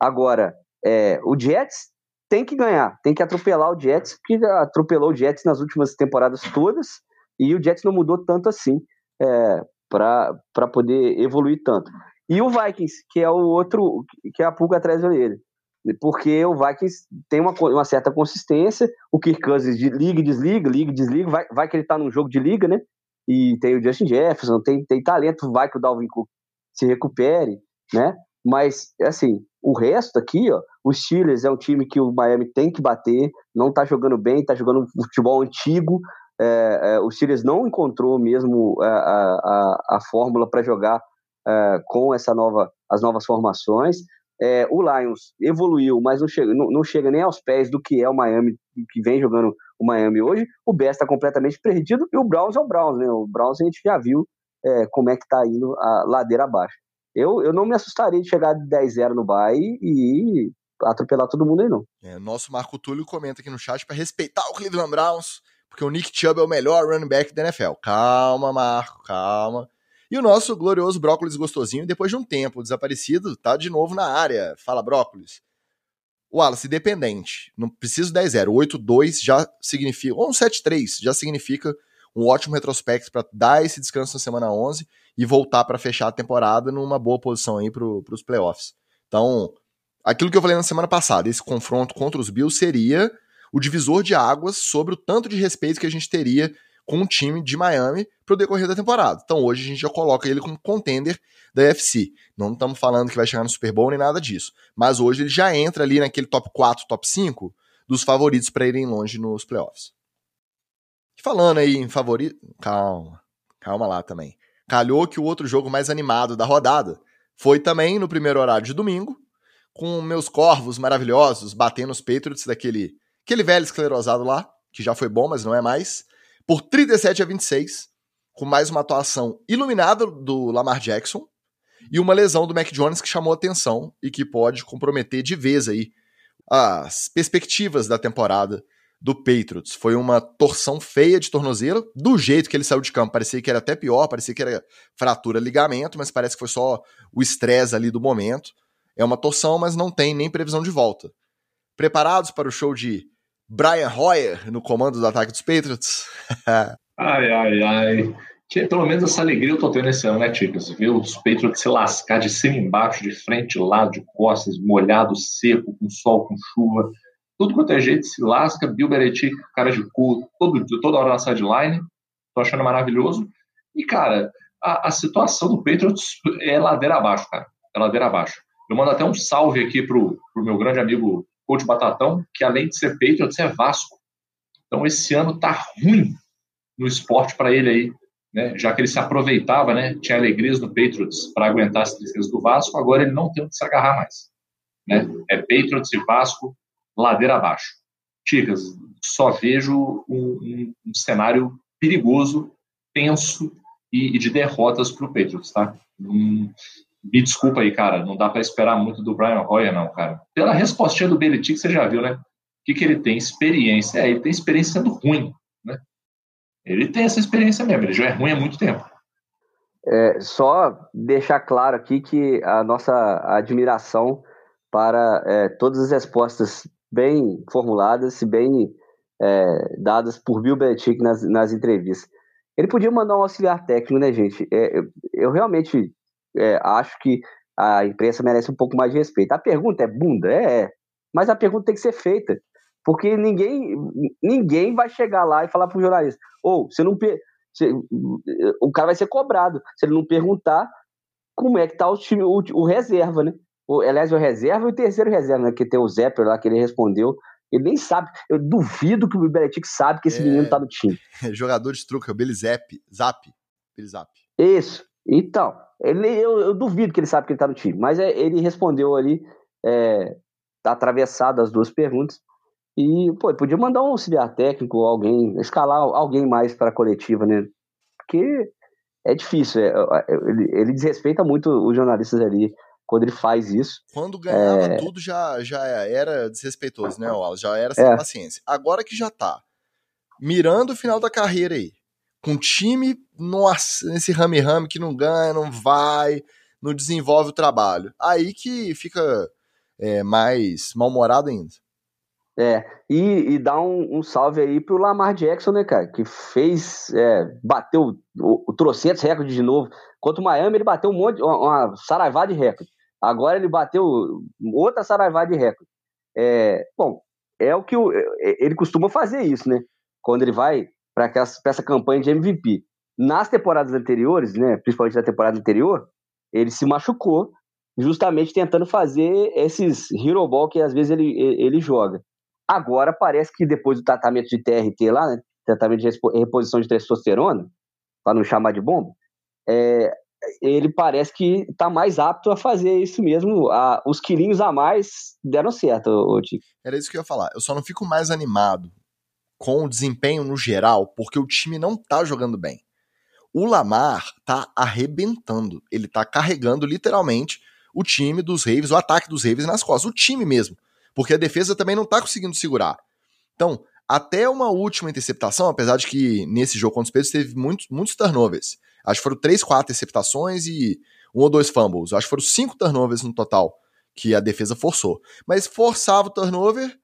Agora, é, o Jets tem que ganhar, tem que atropelar o Jets, que atropelou o Jets nas últimas temporadas todas, e o Jets não mudou tanto assim é, para poder evoluir tanto. E o Vikings, que é o outro, que é a pulga atrás dele. Porque o Vikings tem uma, uma certa consistência, o Kirk Cousins de liga e desliga, liga e desliga, vai, vai que ele tá num jogo de liga, né? E tem o Justin Jefferson, tem, tem talento, vai que o Dalvin Cook se recupere, né? Mas, assim, o resto aqui, ó, os Steelers é um time que o Miami tem que bater, não tá jogando bem, tá jogando futebol antigo, é, é, o Steelers não encontrou mesmo a, a, a fórmula para jogar é, com essa nova, as novas formações. É, o Lions evoluiu, mas não chega, não, não, chega nem aos pés do que é o Miami, que vem jogando o Miami hoje. O Bears está completamente perdido e o Browns é o Browns, né? O Browns a gente já viu é, como é que está indo a ladeira abaixo. Eu, eu não me assustaria de chegar de 10-0 no Bay e atropelar todo mundo aí, não. É, nosso Marco Túlio comenta aqui no chat para respeitar o Cleveland Browns, porque o Nick Chubb é o melhor running back da NFL. Calma, Marco, calma. E o nosso glorioso brócolis gostosinho, depois de um tempo desaparecido, tá de novo na área. Fala, brócolis. Wallace, dependente. Não preciso 10-0. 8-2 já significa. Ou um 7-3 já significa um ótimo retrospecto para dar esse descanso na semana 11 e voltar para fechar a temporada numa boa posição aí para os playoffs. Então, aquilo que eu falei na semana passada, esse confronto contra os Bills seria o divisor de águas sobre o tanto de respeito que a gente teria com o time de Miami para o decorrer da temporada. Então hoje a gente já coloca ele como contender da UFC. Não estamos falando que vai chegar no Super Bowl nem nada disso. Mas hoje ele já entra ali naquele top 4, top 5 dos favoritos para irem longe nos playoffs. Falando aí em favorito. Calma, calma lá também. Calhou que o outro jogo mais animado da rodada foi também no primeiro horário de domingo, com meus corvos maravilhosos batendo os Patriots daquele aquele velho esclerosado lá, que já foi bom, mas não é mais, por 37 a 26, com mais uma atuação iluminada do Lamar Jackson e uma lesão do Mac Jones que chamou atenção e que pode comprometer de vez aí as perspectivas da temporada do Patriots. Foi uma torção feia de tornozelo, do jeito que ele saiu de campo, parecia que era até pior, parecia que era fratura ligamento, mas parece que foi só o estresse ali do momento. É uma torção, mas não tem nem previsão de volta. Preparados para o show de Brian Hoyer no comando do ataque dos Patriots? ai, ai, ai. Pelo menos essa alegria eu tô tendo esse ano, né, Ticas? Ver os Patriots se lascar de cima embaixo, de frente, lado, de costas, molhado, seco, com sol, com chuva. Tudo quanto é jeito se lasca. Bill Belichick, cara de cu, todo, toda hora na sideline. Tô achando maravilhoso. E, cara, a, a situação do Patriots é ladeira abaixo, cara. É ladeira abaixo. Eu mando até um salve aqui pro, pro meu grande amigo Coach Batatão, que além de ser Patriots, é Vasco. Então esse ano tá ruim no esporte para ele aí, né? Já que ele se aproveitava, né? Tinha alegrias no Patriots para aguentar as tristezas do Vasco, agora ele não tem onde se agarrar mais, né? É Patriots e Vasco ladeira abaixo. Ticas, só vejo um, um, um cenário perigoso, tenso e, e de derrotas para o Patriots, tá? Um, me desculpa aí, cara, não dá para esperar muito do Brian Hoyer, não, cara. Pela respostinha do Belichick, você já viu, né? O que, que ele tem? Experiência. É, ele tem experiência sendo ruim, né? Ele tem essa experiência mesmo, ele já é ruim há muito tempo. É, só deixar claro aqui que a nossa admiração para é, todas as respostas bem formuladas e bem é, dadas por Bill Belichick nas, nas entrevistas. Ele podia mandar um auxiliar técnico, né, gente? É, eu, eu realmente é, acho que a imprensa merece um pouco mais de respeito. A pergunta é bunda? É, é. Mas a pergunta tem que ser feita. Porque ninguém, ninguém vai chegar lá e falar para o jornalista: ou oh, você não. Você, o cara vai ser cobrado se ele não perguntar como é que tá o time, o, o reserva, né? O, aliás, o reserva e o terceiro reserva, né? Que tem o Zepper lá que ele respondeu. Ele nem sabe. Eu duvido que o Belichick sabe que esse é, menino tá no time. Jogador de truque, é o Billy Zap. Zap. Billy Zap. Isso. Então, ele, eu, eu, duvido que ele sabe que ele está no time, mas é, ele respondeu ali, é, atravessado as duas perguntas, e, pô, podia mandar um auxiliar técnico, alguém, escalar alguém mais para a coletiva, né? Porque é difícil, é, é, ele, ele desrespeita muito os jornalistas ali quando ele faz isso. Quando ganhava é... tudo já, já era desrespeitoso, né, Wallace? Já era sem é. paciência. Agora que já tá mirando o final da carreira aí, com time nossa, nesse rame-rame que não ganha, não vai, não desenvolve o trabalho. Aí que fica é, mais mal-humorado ainda. É, e, e dá um, um, salve aí pro Lamar Jackson, né, cara, que fez, é, bateu o, o trocentos recorde de novo. Contra o Miami, ele bateu um monte, uma, uma saraivada de recorde. Agora ele bateu outra saraivada de recorde. É, bom, é o que o, é, ele costuma fazer isso, né? Quando ele vai para essa campanha de MVP. Nas temporadas anteriores, né, principalmente na temporada anterior, ele se machucou justamente tentando fazer esses hero ball que às vezes ele, ele joga. Agora parece que depois do tratamento de TRT lá, né, tratamento de reposição de testosterona, para não chamar de bomba, é, ele parece que está mais apto a fazer isso mesmo. A, os quilinhos a mais deram certo, Tico. Era isso que eu ia falar. Eu só não fico mais animado com o desempenho no geral, porque o time não tá jogando bem. O Lamar tá arrebentando. Ele tá carregando literalmente o time dos Ravens, o ataque dos Ravens nas costas, o time mesmo. Porque a defesa também não tá conseguindo segurar. Então, até uma última interceptação, apesar de que nesse jogo contra os Patriots teve muitos, muitos turnovers. Acho que foram três, quatro interceptações e um ou dois fumbles. Acho que foram cinco turnovers no total que a defesa forçou. Mas forçava o turnover,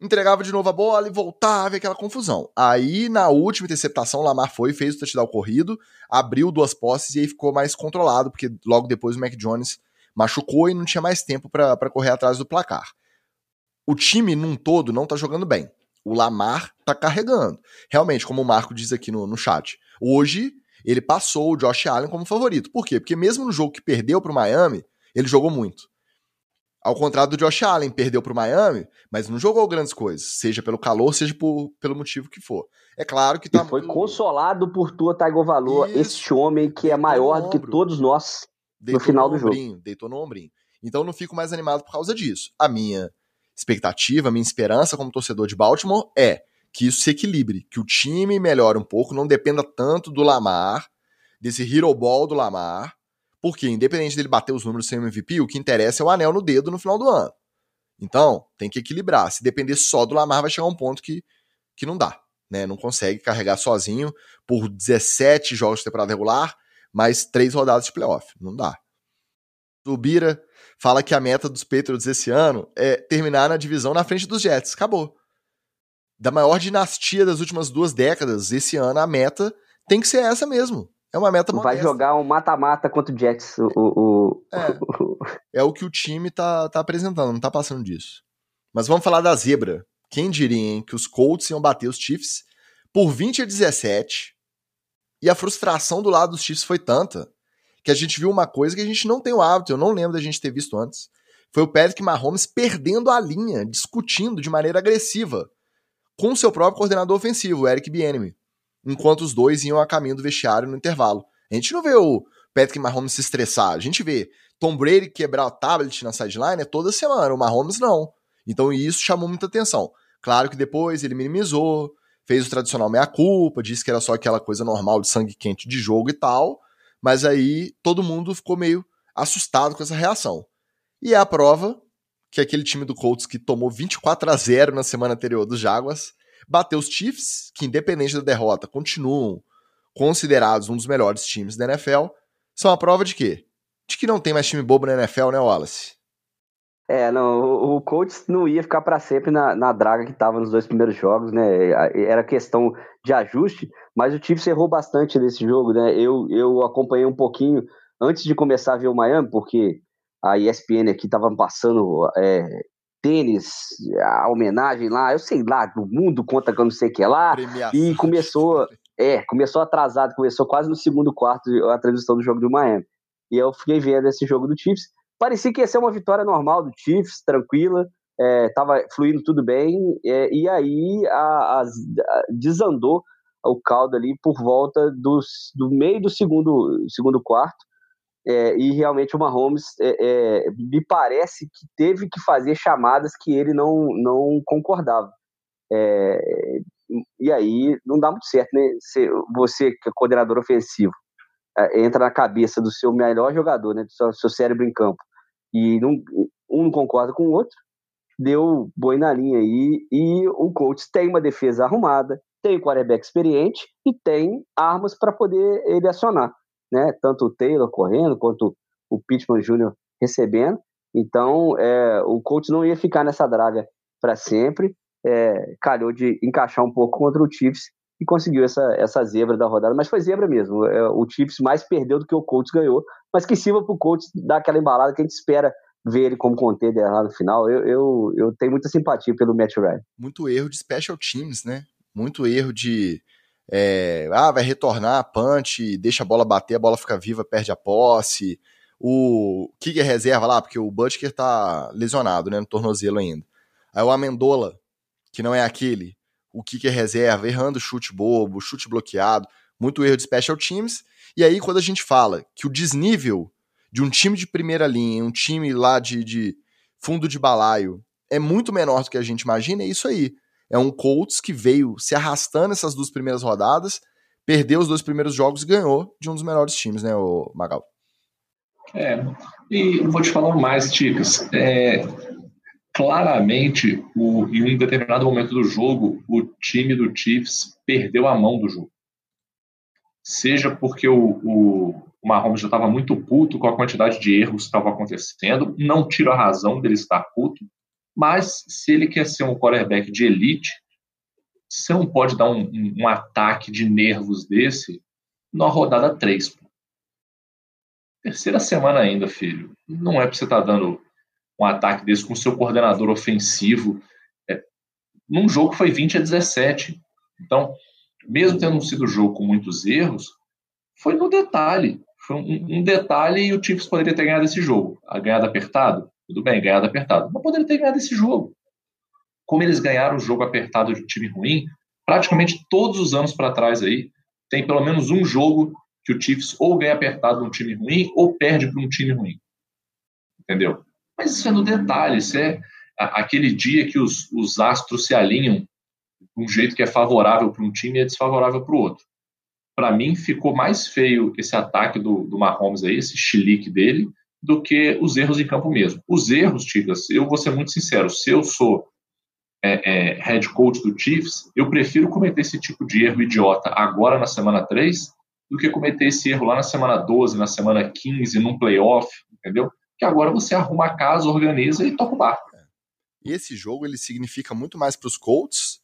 entregava de novo a bola e voltava e aquela confusão. Aí, na última interceptação, o Lamar foi, fez o touchdown corrido, abriu duas posses e aí ficou mais controlado, porque logo depois o Mac Jones machucou e não tinha mais tempo para correr atrás do placar. O time num todo não tá jogando bem o Lamar tá carregando. Realmente, como o Marco diz aqui no, no chat, hoje ele passou o Josh Allen como favorito. Por quê? Porque mesmo no jogo que perdeu pro Miami, ele jogou muito. Ao contrário do Josh Allen, perdeu pro Miami, mas não jogou grandes coisas, seja pelo calor, seja por, pelo motivo que for. É claro que tá. E foi muito... consolado por tua Tagovailoa, esse homem que é maior do que todos nós no final no do jogo. Deitou no ombrinho. Então não fico mais animado por causa disso. A minha expectativa, minha esperança como torcedor de Baltimore é que isso se equilibre, que o time melhore um pouco, não dependa tanto do Lamar, desse hero ball do Lamar, porque independente dele bater os números sem MVP, o que interessa é o anel no dedo no final do ano. Então, tem que equilibrar. Se depender só do Lamar, vai chegar um ponto que, que não dá. Né? Não consegue carregar sozinho por 17 jogos de temporada regular, mais três rodadas de playoff. Não dá. O Bira fala que a meta dos Patriots esse ano é terminar na divisão na frente dos Jets. Acabou. Da maior dinastia das últimas duas décadas, esse ano a meta tem que ser essa mesmo. É uma meta modesta. Vai jogar um mata-mata contra o Jets. O, o, é. é o que o time tá, tá apresentando, não tá passando disso. Mas vamos falar da zebra. Quem diria, hein, que os Colts iam bater os Chiefs por 20 a 17 e a frustração do lado dos Chiefs foi tanta que a gente viu uma coisa que a gente não tem o hábito, eu não lembro da gente ter visto antes. Foi o Patrick Mahomes perdendo a linha, discutindo de maneira agressiva com seu próprio coordenador ofensivo, o Eric Bieniemy, enquanto os dois iam a caminho do vestiário no intervalo. A gente não vê o Patrick Mahomes se estressar, a gente vê Tom Brady quebrar o tablet na sideline toda semana, o Mahomes não. Então isso chamou muita atenção. Claro que depois ele minimizou, fez o tradicional meia-culpa, disse que era só aquela coisa normal de sangue quente de jogo e tal, mas aí todo mundo ficou meio assustado com essa reação. E é a prova que aquele time do Colts que tomou 24 a 0 na semana anterior dos Jaguars bateu os Chiefs, que independente da derrota continuam considerados um dos melhores times da NFL, são a prova de quê? De que não tem mais time bobo na NFL, né, Wallace? É, não, o, Colts não ia ficar para sempre na, na draga que estava nos dois primeiros jogos, né? Era questão de ajuste, mas o Chiefs errou bastante nesse jogo, né? Eu, eu acompanhei um pouquinho antes de começar a ver o Miami, porque a ESPN aqui estava passando é, tênis, a homenagem lá, eu sei lá, do mundo conta que eu não sei o que lá, Premiação. e começou, é, começou atrasado, começou quase no segundo quarto a transmissão do jogo do Miami. E eu fiquei vendo esse jogo do Chiefs, parecia que ia ser uma vitória normal do Chiefs, tranquila, estava é, fluindo tudo bem, é, e aí a, a, a, desandou o caldo ali por volta dos, do meio do segundo, segundo quarto, é, e realmente o Mahomes é, é, me parece que teve que fazer chamadas que ele não, não concordava. É, e aí não dá muito certo, né? você, que é coordenador ofensivo, é, entra na cabeça do seu melhor jogador, né, do seu, seu cérebro em campo, e não, um não concorda com o outro, deu boi na linha aí, e o coach tem uma defesa arrumada, tem o quarterback experiente e tem armas para poder ele acionar, né? Tanto o Taylor correndo quanto o Pittman Jr. recebendo. Então, é, o coach não ia ficar nessa draga para sempre. É, calhou de encaixar um pouco contra o Chiefs e conseguiu essa, essa zebra da rodada, mas foi zebra mesmo. É, o Chiefs mais perdeu do que o Colts ganhou, mas que sirva para o Colts dar aquela embalada que a gente espera ver ele como contender lá no final. Eu, eu, eu tenho muita simpatia pelo Matt Ryan. Muito erro de special teams, né? Muito erro de. É, ah, vai retornar, punch, deixa a bola bater, a bola fica viva, perde a posse. O kicker reserva lá, porque o Butker tá lesionado, né? No tornozelo ainda. Aí o Amendola, que não é aquele, o kicker reserva, errando chute bobo, chute bloqueado, muito erro de special teams. E aí, quando a gente fala que o desnível de um time de primeira linha, um time lá de, de fundo de balaio, é muito menor do que a gente imagina, é isso aí. É um Colts que veio se arrastando essas duas primeiras rodadas, perdeu os dois primeiros jogos e ganhou de um dos melhores times, né, o Magal? É, e vou te falar mais, Ticas. É, claramente, o, em um determinado momento do jogo, o time do Chiefs perdeu a mão do jogo. Seja porque o, o, o Mahomes já estava muito puto com a quantidade de erros que estavam acontecendo, não tiro a razão dele estar puto, mas se ele quer ser um quarterback de elite, você não pode dar um, um, ataque de nervos desse na rodada 3. Terceira semana ainda, filho. Não é para você estar tá dando um ataque desse com seu coordenador ofensivo. É, num jogo que foi 20 a 17. Então, mesmo tendo sido um jogo com muitos erros, foi no detalhe. Foi um, um detalhe e o Chiefs poderia ter ganhado esse jogo. A ganhada apertado? Tudo bem, ganhada apertado. Mas poderia ter ganhado esse jogo. Como eles ganharam o jogo apertado de um time ruim, praticamente todos os anos para trás aí, tem pelo menos um jogo que o Chiefs ou ganha apertado de um time ruim ou perde para um time ruim. Entendeu? Mas isso é no detalhe, isso é aquele dia que os, os astros se alinham de um jeito que é favorável para um time e é desfavorável para o outro. Para mim, ficou mais feio esse ataque do, do Mahomes aí, esse chilique dele, do que os erros em campo mesmo. Os erros, Ticas, eu vou ser muito sincero, se eu sou é, é, head coach do Chiefs, eu prefiro cometer esse tipo de erro idiota agora na semana 3 do que cometer esse erro lá na semana 12, na semana 15, num playoff, entendeu? Que agora você arruma a casa, organiza e toca o barco. E esse jogo ele significa muito mais para os Colts,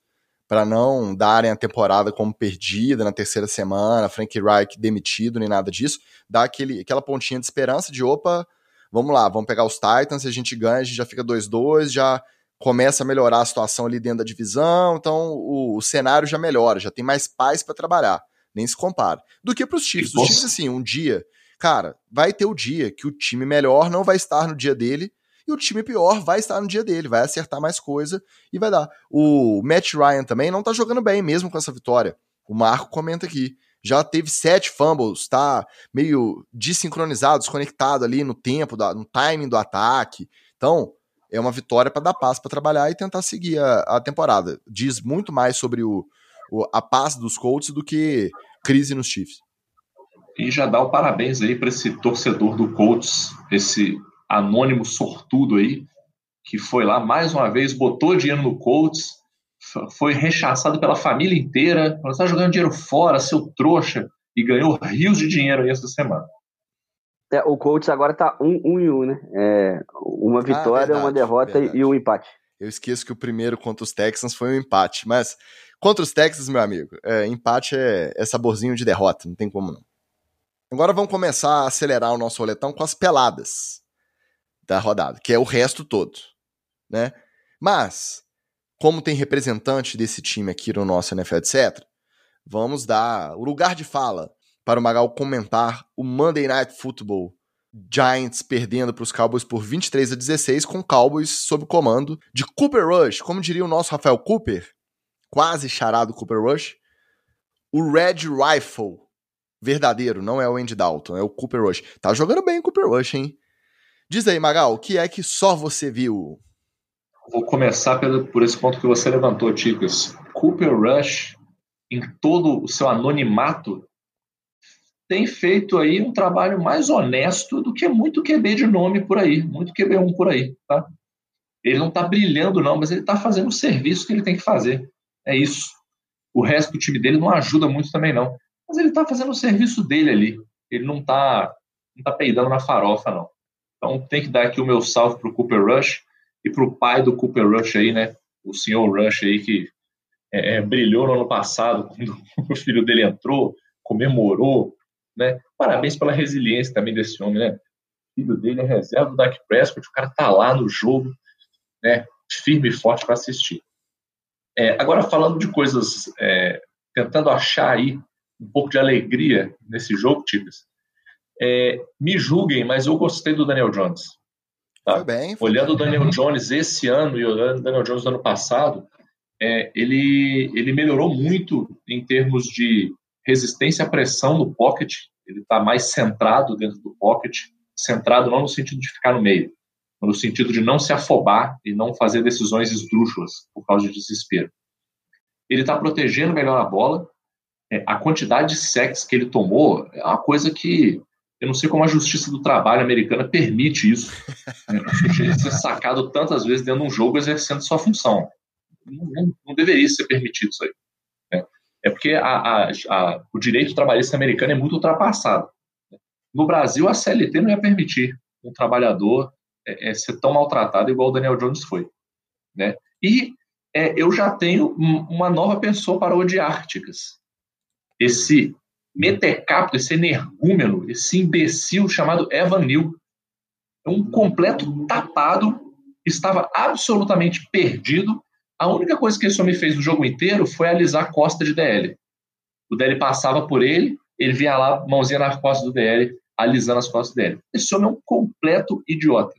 para não darem a temporada como perdida na terceira semana, Frank Reich demitido, nem nada disso, dá aquele, aquela pontinha de esperança de opa, vamos lá, vamos pegar os Titans, se a gente ganha, a gente já fica 2-2, já começa a melhorar a situação ali dentro da divisão, então o, o cenário já melhora, já tem mais paz para trabalhar, nem se compara. Do que para os Chiefs. Os Chiefs, assim, um dia, cara, vai ter o dia que o time melhor não vai estar no dia dele e o time pior vai estar no dia dele, vai acertar mais coisa e vai dar. O Matt Ryan também não tá jogando bem mesmo com essa vitória. O Marco comenta aqui. Já teve sete fumbles, tá meio desincronizado, desconectado ali no tempo, no timing do ataque. Então, é uma vitória para dar paz para trabalhar e tentar seguir a, a, temporada. Diz muito mais sobre o, o, a paz dos Colts do que crise nos Chiefs. E já dá o parabéns aí para esse torcedor do Colts, esse anônimo sortudo aí, que foi lá mais uma vez, botou dinheiro no Colts, foi rechaçado pela família inteira, você está jogando dinheiro fora, seu trouxa, e ganhou rios de dinheiro aí essa semana. É, o Colts agora tá um, um e um, né? É, uma ah, vitória, ah, verdade, uma derrota verdade. e um empate. Eu esqueço que o primeiro contra os Texans foi um empate, mas contra os Texans, meu amigo, é, empate é, é saborzinho de derrota, não tem como não. Agora vamos começar a acelerar o nosso roletão com as peladas da rodada, que é o resto todo, né? Mas, como tem representante desse time aqui no nosso NFL, etc., vamos dar o lugar de fala para o Magal comentar o Monday Night Football. Giants perdendo para os Cowboys por 23 a 16, com Cowboys sob comando de Cooper Rush, como diria o nosso Rafael Cooper, quase charado Cooper Rush, o Red Rifle verdadeiro, não é o Andy Dalton, é o Cooper Rush. Tá jogando bem o Cooper Rush, hein? Diz aí, Magal, o que é que só você viu? Vou começar por esse ponto que você levantou, Ticas. Cooper Rush, em todo o seu anonimato, tem feito aí um trabalho mais honesto do que muito QB de nome por aí, muito QB1 por aí, tá? Ele não está brilhando não, mas ele está fazendo o serviço que ele tem que fazer. É isso. O resto do time dele não ajuda muito também não, mas ele está fazendo o serviço dele ali. Ele não está não tá peidando na farofa não. Então tem que dar aqui o meu salve para o Cooper Rush e para o pai do Cooper Rush aí, né? O senhor Rush aí que é, é, brilhou no ano passado quando o filho dele entrou, comemorou, né? Parabéns pela resiliência também desse homem, né? O filho dele é reserva do Dak Prescott, o cara tá lá no jogo, né? Firme e forte para assistir. É, agora, falando de coisas, é, tentando achar aí um pouco de alegria nesse jogo, Ticas, é, me julguem, mas eu gostei do Daniel Jones. Tá? Foi bem, foi olhando o Daniel Jones esse ano e olhando o Daniel Jones do ano passado, é, ele, ele melhorou muito em termos de resistência à pressão no pocket, ele está mais centrado dentro do pocket, centrado não no sentido de ficar no meio, mas no sentido de não se afobar e não fazer decisões esdrúxulas por causa de desespero. Ele está protegendo melhor a bola, é, a quantidade de sacks que ele tomou é uma coisa que Eu não sei como a justiça do trabalho americana permite isso. Né? Ser sacado tantas vezes dentro de um jogo exercendo sua função. Não, não, não deveria ser permitido isso aí. Né? É porque a, a, a, o direito trabalhista americano é muito ultrapassado. No Brasil, a CLT não ia permitir um trabalhador é, é, ser tão maltratado igual o Daniel Jones foi. Né? E é, eu já tenho uma nova pessoa para odiar Árticas. Esse metecapto, esse energúmeno, esse imbecil chamado Evan Neal. É um completo tapado, estava absolutamente perdido. A única coisa que esse homem fez no jogo inteiro foi alisar a costa de DL. O DL passava por ele, ele vinha lá, mãozinha na costa do DL, alisando as costas dele. Esse homem é um completo idiota.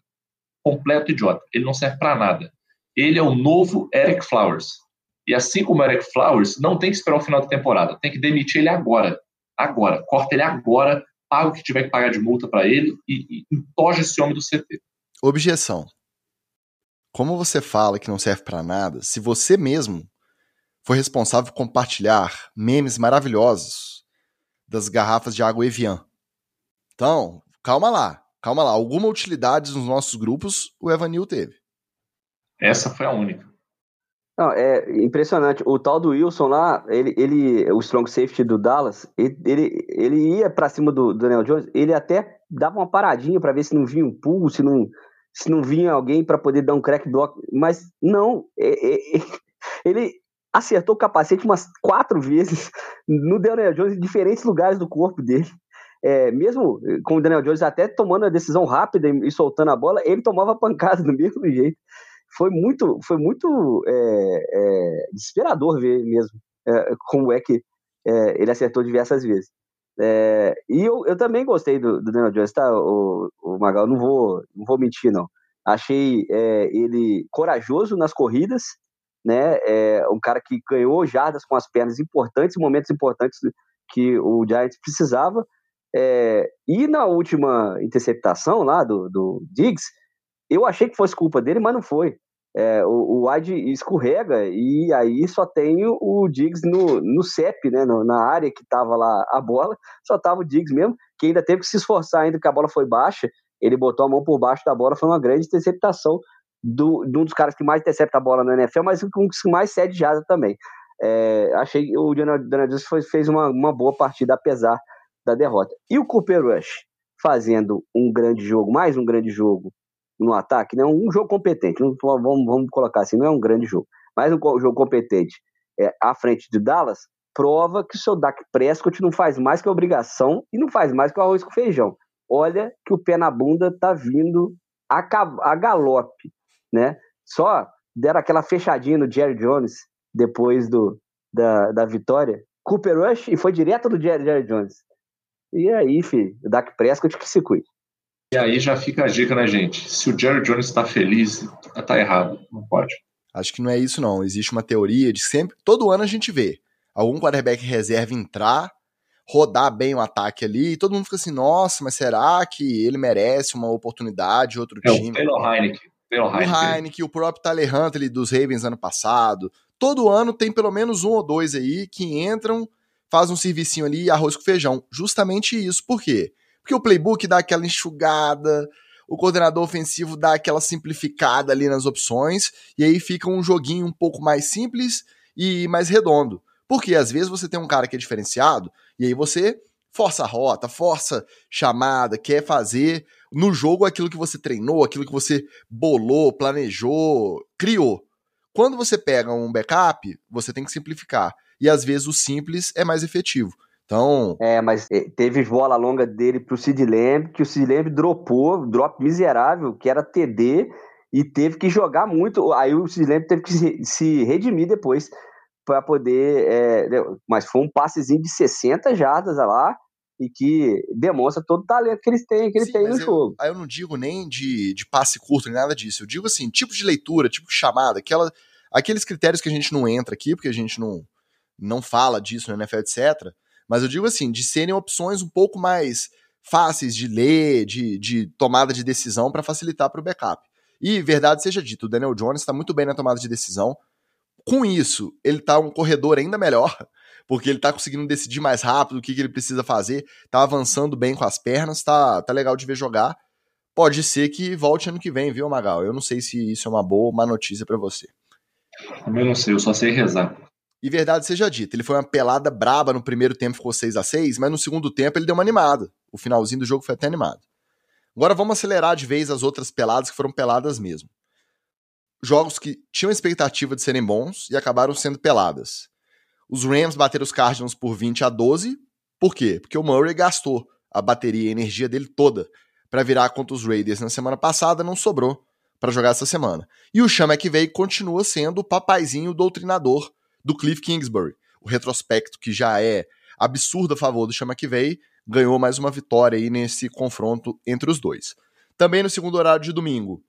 Completo idiota. Ele não serve para nada. Ele é o novo Eric Flowers. E assim como o Eric Flowers, não tem que esperar o final da temporada. Tem que demitir ele agora. Agora. Corta ele agora, paga o que tiver que pagar de multa para ele e, e entoja esse homem do CT. Objeção. Como você fala que não serve para nada, se você mesmo foi responsável por compartilhar memes maravilhosos das garrafas de água Evian então, calma lá, calma lá. Alguma utilidade nos nossos grupos o Evanil teve. Essa foi a única. Não, é impressionante. O tal do Wilson lá, ele, ele o strong safety do Dallas, ele, ele, ia para cima do, do Daniel Jones, ele até dava uma paradinha para ver se não vinha um pulo, se não, se não vinha alguém para poder dar um crack block, mas não, é, é, ele acertou o capacete umas quatro vezes no Daniel Jones em diferentes lugares do corpo dele é, mesmo com o Daniel Jones até tomando a decisão rápida e, soltando a bola, ele tomava pancada do mesmo jeito. Foi muito, foi muito é, é, desesperador ver mesmo é, como é que é, ele acertou diversas vezes. É, e eu, eu também gostei do, do Daniel Jones, tá, o, o Magal? Não vou, não vou mentir, não. Achei ele corajoso nas corridas, né? um cara que ganhou jardas com as pernas importantes, momentos importantes que o Giants precisava é, e na última interceptação lá do, do Diggs, eu achei que fosse culpa dele, mas não foi. É, o, o Wide escorrega e aí só tem o, o Diggs no, no CEP, né, no, na área que estava lá a bola, só tava o Diggs mesmo, que ainda teve que se esforçar ainda que a bola foi baixa, ele botou a mão por baixo da bola, foi uma grande interceptação do, de um dos caras que mais intercepta a bola no NFL, mas um dos que mais cede jada também. É, achei que o Daniel Jones fez uma, uma boa partida, apesar da derrota. E o Cooper Rush fazendo um grande jogo, mais um grande jogo no ataque, né? um jogo competente, não, vamos, vamos colocar assim, não é um grande jogo, mas um jogo competente é, à frente de Dallas, prova que o seu Dak Prescott não faz mais que obrigação e não faz mais que o arroz com feijão. Olha que o pé na bunda tá vindo a, a galope, né? Só deram aquela fechadinha no Jerry Jones depois do, da, da vitória. Cooper Rush e foi direto do Jerry, Jerry Jones. E aí, filho, o Dak Prescott que se cuide. E aí já fica a dica, né, gente? Se o Jerry Jones está feliz, tá errado. Não pode. Acho que não é isso, não. Existe uma teoria de sempre. Todo ano a gente vê algum quarterback reserva entrar, rodar bem o ataque ali, e todo mundo fica assim: nossa, mas será que ele merece uma oportunidade, outro é, time? O Taylor Heineken. Taylor. O Heineken, o próprio Tyler Huntley dos Ravens ano passado. Todo ano tem pelo menos um ou dois aí que entram faz um servicinho ali, arroz com feijão. Justamente isso. Por quê? Porque o playbook dá aquela enxugada, o coordenador ofensivo dá aquela simplificada ali nas opções, e aí fica um joguinho um pouco mais simples e mais redondo. Porque às vezes você tem um cara que é diferenciado, e aí você força a rota, força chamada, quer fazer no jogo aquilo que você treinou, aquilo que você bolou, planejou, criou. Quando você pega um backup, você tem que simplificar e às vezes o simples é mais efetivo. Então. É, mas eh, teve bola longa dele pro Sid Lamb, que o Sid Lamb dropou, drop miserável, que era TD, e teve que jogar muito. Aí o Sid Lamb teve que se, se redimir depois para poder. É, mas foi um passezinho de 60 jardas lá e que demonstra todo o talento que eles têm, que eles Sim, têm no eu, jogo. Aí eu não digo nem de, de passe curto, nem nada disso. Eu digo assim, tipo de leitura, tipo de chamada, aquela, aqueles critérios que a gente não entra aqui, porque a gente não, não fala disso no NFL, etc. Mas eu digo assim, de serem opções um pouco mais fáceis de ler, de, de tomada de decisão para facilitar para o backup. E verdade seja dito, o Daniel Jones está muito bem na tomada de decisão. Com isso, ele está um corredor ainda melhor, porque ele tá conseguindo decidir mais rápido o que, que ele precisa fazer, tá avançando bem com as pernas, tá, tá legal de ver jogar. Pode ser que volte ano que vem, viu, Magal? Eu não sei se isso é uma boa ou má notícia para você. Eu não sei, eu só sei rezar. E verdade seja dita, ele foi uma pelada braba no primeiro tempo, ficou 6 a 6 mas no segundo tempo ele deu uma animada. O finalzinho do jogo foi até animado. Agora vamos acelerar de vez as outras peladas que foram peladas mesmo. Jogos que tinham expectativa de serem bons e acabaram sendo peladas. Os Rams bateram os Cardinals por 20 a 12. Por quê? Porque o Murray gastou a bateria e a energia dele toda para virar contra os Raiders na semana passada, não sobrou para jogar essa semana. E o Sean McVay continua sendo o papaizinho doutrinador do Cliff Kingsbury. O retrospecto que já é absurdo a favor do Sean McVay ganhou mais uma vitória aí nesse confronto entre os dois. Também no segundo horário de domingo.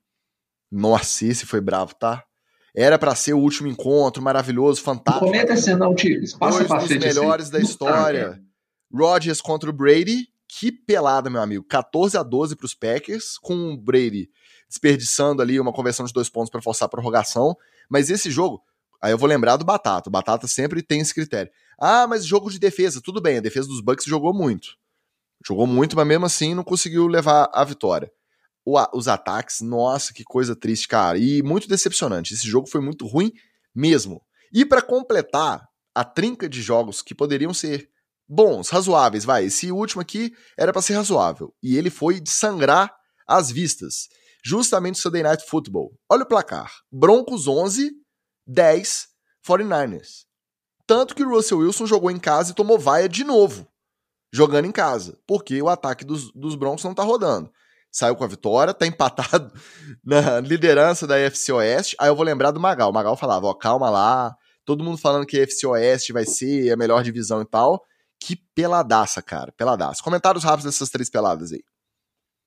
Nossa, esse foi bravo, tá? Era para ser o último encontro maravilhoso, fantástico. Comenta esse não, Tigres. Passa Dois dos melhores da história. Rodgers contra o Brady. Que pelada, meu amigo. 14 a 12 para os Packers, com o Brady desperdiçando ali uma conversão de dois pontos para forçar a prorrogação. Mas esse jogo, aí eu vou lembrar do Batata. O Batata sempre tem esse critério. Ah, mas jogo de defesa, tudo bem. A defesa dos Bucks jogou muito. Jogou muito, mas mesmo assim não conseguiu levar a vitória. O, os ataques, nossa, que coisa triste, cara. E muito decepcionante. Esse jogo foi muito ruim mesmo. E para completar a trinca de jogos que poderiam ser bons, razoáveis, vai. Esse último aqui era para ser razoável. E ele foi de sangrar as vistas. Justamente o Sunday Night Football. Olha o placar: Broncos 11, 10 49ers. Tanto que o Russell Wilson jogou em casa e tomou vaia de novo jogando em casa, porque o ataque dos, dos Broncos não tá rodando. Saiu com a vitória, tá empatado na liderança da FC Oeste. Aí eu vou lembrar do Magal. O Magal falava: ó, calma lá, todo mundo falando que a FC Oeste vai ser a melhor divisão e tal. Que peladaça, cara, peladaça. Comentários rápidos dessas três peladas aí.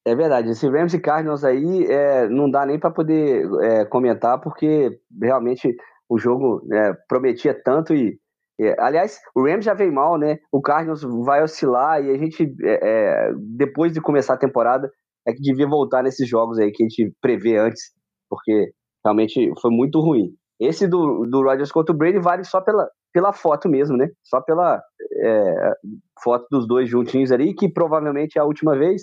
É verdade, esse Rams e Cardinals aí é, não dá nem para poder é, comentar, porque realmente o jogo é, prometia tanto e é, aliás, o Rams já veio mal, né? O Cardinals vai oscilar e a gente, é, é, depois de começar a temporada, é que devia voltar nesses jogos aí que a gente prevê antes, porque realmente foi muito ruim. Esse do, do Rodgers contra o Brady vale só pela, pela foto mesmo, né? Só pela foto dos dois juntinhos ali, que provavelmente é a última vez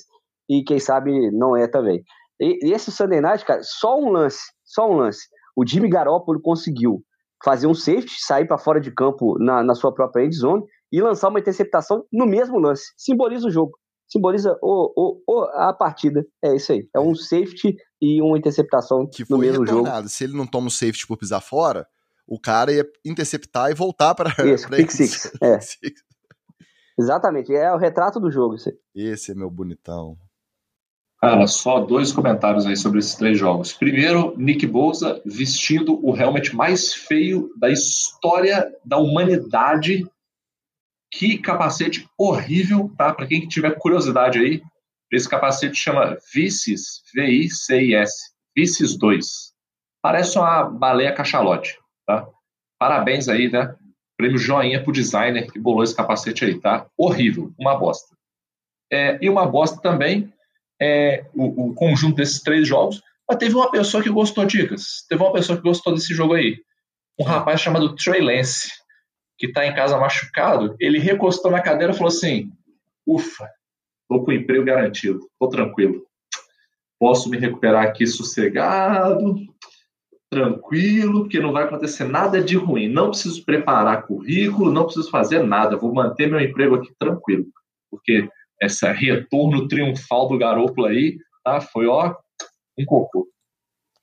e quem sabe não é também. E, e esse Sunday Night, cara, só um lance, só um lance. O Jimmy Garoppolo conseguiu fazer um safety, sair para fora de campo na, na sua própria end zone e lançar uma interceptação no mesmo lance. Simboliza o jogo, simboliza o, o, o, a partida. É isso aí. É um safety e uma interceptação que no mesmo retornado. jogo. Se ele não toma o safety por pisar fora, o cara ia interceptar e voltar para. Isso, pick six. É. Exatamente, é o retrato do jogo. Aí. Esse é meu bonitão. Cara, só dois comentários aí sobre esses três jogos. Primeiro, Nick Bosa vestindo o helmet mais feio da história da humanidade. Que capacete horrível, tá? Para quem tiver curiosidade aí, esse capacete chama Vices, V-I-C-I-S, Vices 2. Parece uma baleia cachalote, tá? Parabéns aí, né? Prêmio joinha pro designer que bolou esse capacete aí, tá? Horrível, uma bosta. É, e uma bosta também é, o, o, conjunto desses três jogos, mas teve uma pessoa que gostou, Dicas. Teve uma pessoa que gostou desse jogo aí. Um rapaz chamado Trey Lance, que está em casa machucado, ele recostou na cadeira e falou assim: Ufa, tô com emprego garantido, tô tranquilo. Posso me recuperar aqui sossegado, tranquilo, porque não vai acontecer nada de ruim. Não preciso preparar currículo, não preciso fazer nada. Vou manter meu emprego aqui tranquilo. Porque esse retorno triunfal do Garoppolo aí, tá? Foi, ó, um cocô.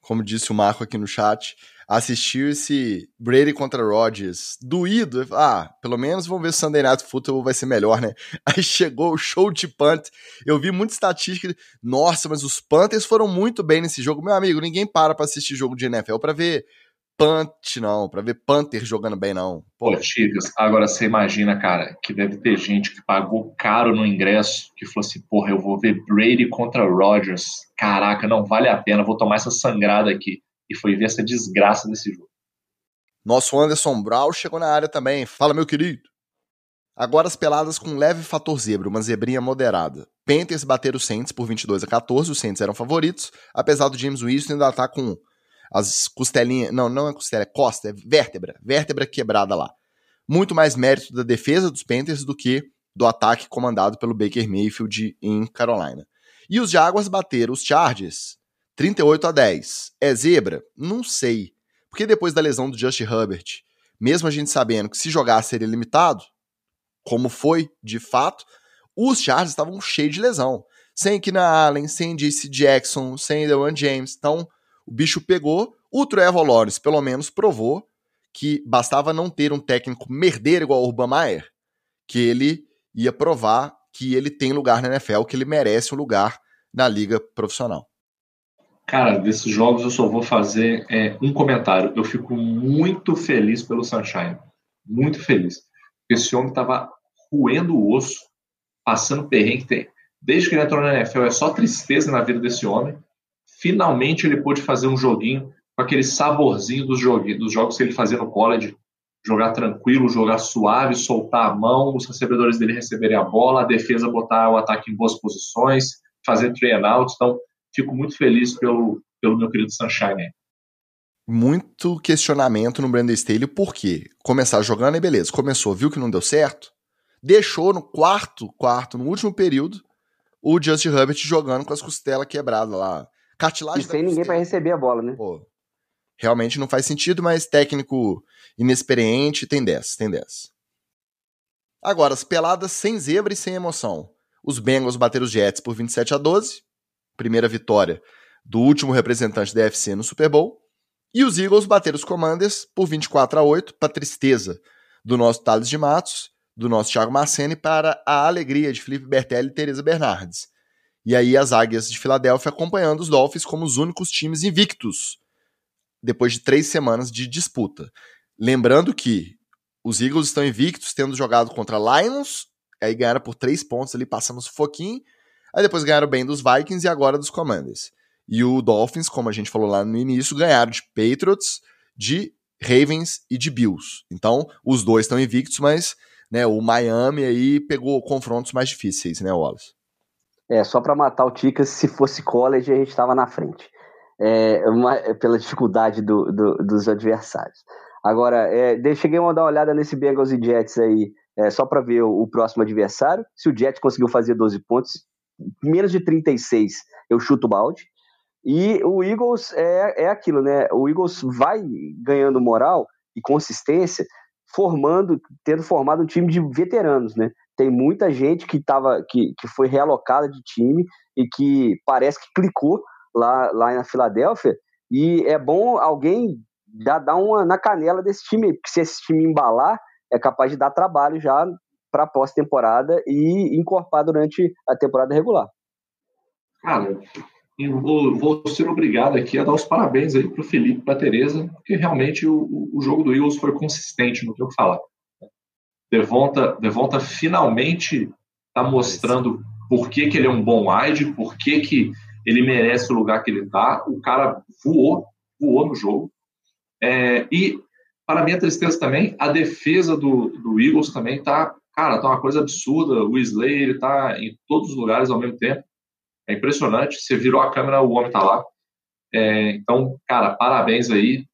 Como disse o Marco aqui no chat, assistiu esse Brady contra Rodgers doído. Ah, pelo menos vamos ver se o Sunday Night Football vai ser melhor, né? Aí chegou o show de punt. Eu vi muita estatística. Nossa, mas os Panthers foram muito bem nesse jogo. Meu amigo, ninguém para pra assistir jogo de NFL pra ver Punt, não, pra ver Panther jogando bem, não. Pô, Tigres, agora você imagina, cara, que deve ter gente que pagou caro no ingresso, que falou assim, porra, eu vou ver Brady contra Rodgers. Caraca, não vale a pena, vou tomar essa sangrada aqui. E foi ver essa desgraça desse jogo. Nosso Anderson Brown chegou na área também. Fala, meu querido. Agora as peladas com leve fator zebra, uma zebrinha moderada. Panthers bateram o Saints por 22 a 14, os Saints eram favoritos, apesar do James Winston ainda estar tá com as costelinhas. Não, não é costela, é costa, é vértebra. Vértebra quebrada lá. muito mais mérito da defesa dos Panthers do que do ataque comandado pelo Baker Mayfield em Carolina. E os Jaguars bateram os Chargers 38 a 10. É zebra? Não sei. Porque depois da lesão do Justin Herbert, mesmo a gente sabendo que se jogar seria limitado, como foi de fato, os Chargers estavam cheios de lesão. Sem Keenan Allen, sem JC Jackson, sem Dewan James. Então, o bicho pegou. O Trevor Lawrence, pelo menos, provou que bastava não ter um técnico merdeiro igual o Urban Meyer, que ele ia provar que ele tem lugar na NFL, que ele merece um lugar na liga profissional. Cara, desses jogos eu só vou fazer é, um comentário. Eu fico muito feliz pelo Sunshine. Muito feliz. Esse homem estava roendo o osso, passando perrengue. Desde que ele entrou na NFL, é só tristeza na vida desse homem. Finalmente ele pôde fazer um joguinho com aquele saborzinho dos, dos jogos que ele fazia no college. Jogar tranquilo, jogar suave, soltar a mão, os recebedores dele receberem a bola, a defesa botar o ataque em boas posições, fazer train out. Então, fico muito feliz pelo, pelo meu querido Sunshine. Muito questionamento no Brandon Staley, por quê? Começar jogando e beleza, começou, viu que não deu certo, deixou no quarto, quarto, no último período, o Justin Herbert jogando com as costelas quebradas lá. Cartilagem e sem ninguém para receber a bola, né? Pô, realmente não faz sentido, mas técnico inexperiente tem 10, tem 10. Agora, as peladas sem zebra e sem emoção. Os Bengals bateram os Jets por 27 a 12, primeira vitória do último representante da UFC no Super Bowl. E os Eagles bateram os Commanders por 24 a 8, para tristeza do nosso Thales de Matos, do nosso Thiago Marceni, para a alegria de Felipe Bertelli e Teresa Bernardes. E aí as Águias de Filadélfia acompanhando os Dolphins como os únicos times invictos, depois de três semanas de disputa. Lembrando que os Eagles estão invictos, tendo jogado contra Lions, aí ganharam por três pontos ali, passando um foquinho, Aí depois ganharam bem dos Vikings e agora dos Commanders. E o Dolphins, como a gente falou lá no início, ganharam de Patriots, de Ravens e de Bills. Então, os dois estão invictos, mas né, o Miami aí pegou confrontos mais difíceis, né, Wallace? É, só para matar o Ticas, se fosse college, a gente estava na frente. É, uma, é pela dificuldade do, do, dos adversários. Agora, é, cheguei a dar uma olhada nesse Bengals e Jets aí, é, só para ver o, o, próximo adversário. Se o Jets conseguiu fazer 12 pontos, menos de 36 eu chuto o balde. E o Eagles é, é aquilo, né? O Eagles vai ganhando moral e consistência, formando, tendo formado um time de veteranos, né? Tem muita gente que, tava, que, que foi realocada de time e que parece que clicou lá, lá na Filadélfia. E é bom alguém dar, dar uma na canela desse time, porque se esse time embalar, é capaz de dar trabalho já para pós-temporada e incorporar durante a temporada regular. Cara, eu vou, vou, ser obrigado aqui a dar os parabéns aí para o Felipe para a Tereza, porque realmente o, o jogo do Eagles foi consistente, não tenho o que falar. Devonta, Devonta finalmente está mostrando por que, que ele é um bom wide, por que, que ele merece o lugar que ele está. O cara voou, voou no jogo. É, e, para minha tristeza também, a defesa do, do Eagles também está Cara, tá uma coisa absurda. O Slay, ele tá em todos os lugares ao mesmo tempo. É impressionante. Você virou a câmera, o homem tá lá. É, então, cara, parabéns aí.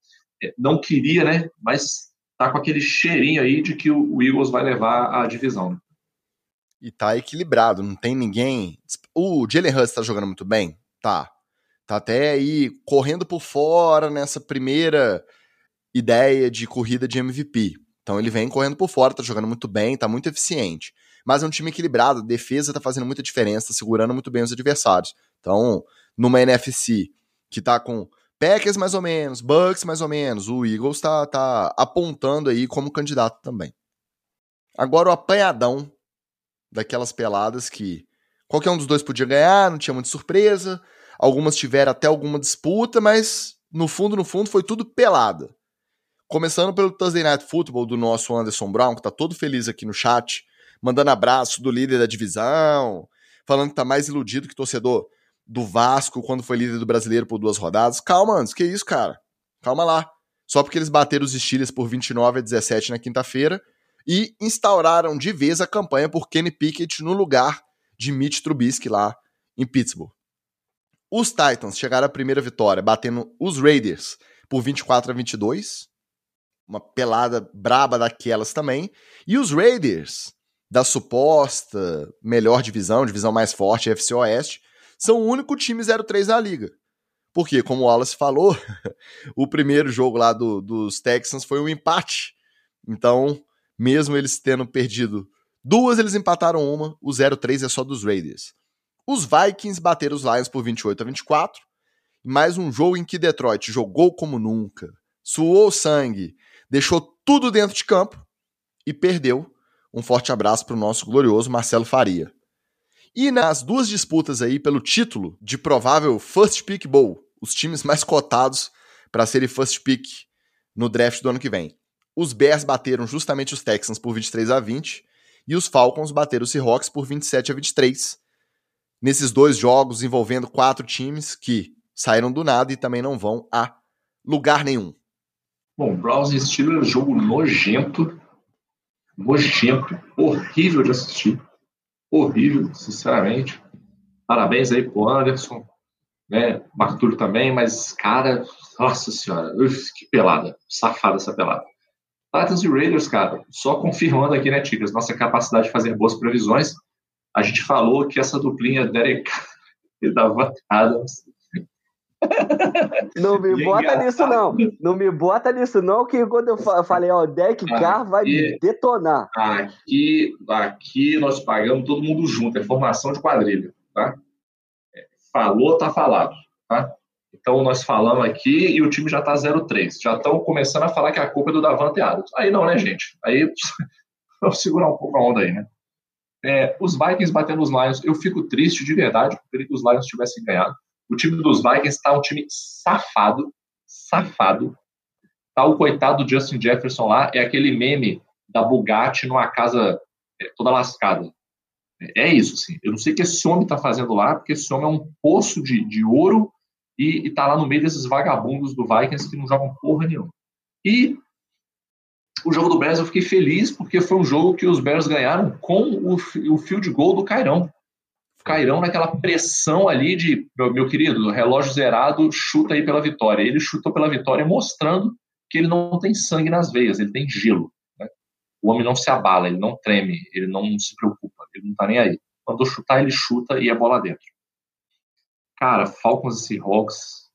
É, não queria, né? Mas tá com aquele cheirinho aí de que o Eagles vai levar a divisão. Né? E tá equilibrado, não tem ninguém. O Jalen Hurts tá jogando muito bem? Tá. Tá até aí correndo por fora nessa primeira ideia de corrida de MVP. Então ele vem correndo por fora, tá jogando muito bem, tá muito eficiente. Mas é um time equilibrado, a defesa tá fazendo muita diferença, tá segurando muito bem os adversários. Então, numa NFC que tá com Packers mais ou menos, Bucks mais ou menos, o Eagles tá, tá apontando aí como candidato também. Agora o apanhadão daquelas peladas que qualquer um dos dois podia ganhar, não tinha muita surpresa. Algumas tiveram até alguma disputa, mas no fundo, no fundo, foi tudo pelada. Começando pelo Thursday Night Football do nosso Anderson Brown, que tá todo feliz aqui no chat, mandando abraço do líder da divisão, falando que tá mais iludido que torcedor do Vasco quando foi líder do brasileiro por duas rodadas. Calma, Anderson, que isso, cara? Calma lá. Só porque eles bateram os Steelers por 29 a 17 na quinta-feira e instauraram de vez a campanha por Kenny Pickett no lugar de Mitch Trubisky lá em Pittsburgh. Os Titans chegaram à primeira vitória, batendo os Raiders por 24 a 22. uma pelada braba daquelas também. E os Raiders, da suposta melhor divisão, divisão mais forte, FC Oeste, são o único time 0-3 da liga. Porque, como o Wallace falou, o primeiro jogo lá do, dos Texans foi um empate. Então, mesmo eles tendo perdido duas, eles empataram uma. O 0-3 é só dos Raiders. Os Vikings bateram os Lions por 28 a 24. Mais um jogo em que Detroit jogou como nunca, suou sangue, deixou tudo dentro de campo e perdeu. Um forte abraço para o nosso glorioso Marcelo Faria. E nas duas disputas aí pelo título de provável First Pick Bowl, os times mais cotados para serem First Pick no draft do ano que vem. Os Bears bateram justamente os Texans por 23 a 20 e os Falcons bateram os Seahawks por 27 a 23. Nesses dois jogos envolvendo quatro times que saíram do nada e também não vão a lugar nenhum. Bom, Browns e Steelers, jogo nojento, nojento, horrível de assistir, horrível, sinceramente. Parabéns aí pro Anderson, né? Arthur também, mas, cara, nossa senhora, uf, que pelada, safada essa pelada. Titans e Raiders, cara, só confirmando aqui, né, Tigres, nossa capacidade de fazer boas previsões. A gente falou que essa duplinha Derek e Davante Adams não me bota nisso, não. Não me bota nisso, não, que quando eu falei, ó, o deck car vai me detonar. Aqui, aqui nós pagamos todo mundo junto, é formação de quadrilha, tá? É, falou, tá falado, tá? Então nós falamos aqui e o time já tá 0-3. Já estão começando a falar que a culpa é do Davante Adams. Aí não, né, gente? Aí vamos segurar um pouco a onda aí, né? É, os Vikings batendo os Lions, eu fico triste de verdade, porque os Lions tivessem ganhado. O time dos Vikings está um time safado, safado. Tá o coitado do Justin Jefferson lá, é aquele meme da Bugatti numa casa é, toda lascada. É isso, assim. Eu não sei o que esse homem está fazendo lá, porque esse homem é um poço de, de ouro e, está lá no meio desses vagabundos do Vikings que não jogam porra nenhuma. E o jogo do Bears eu fiquei feliz porque foi um jogo que os Bears ganharam com o, o field goal do Cairão. Cairão naquela pressão ali de, meu, meu querido, relógio zerado, chuta aí pela vitória. Ele chutou pela vitória mostrando que ele não tem sangue nas veias, ele tem gelo. Né? O homem não se abala, ele não treme, ele não se preocupa, ele não tá nem aí. Quando chutar, ele chuta e é bola dentro. Cara, Falcons e Seahawks.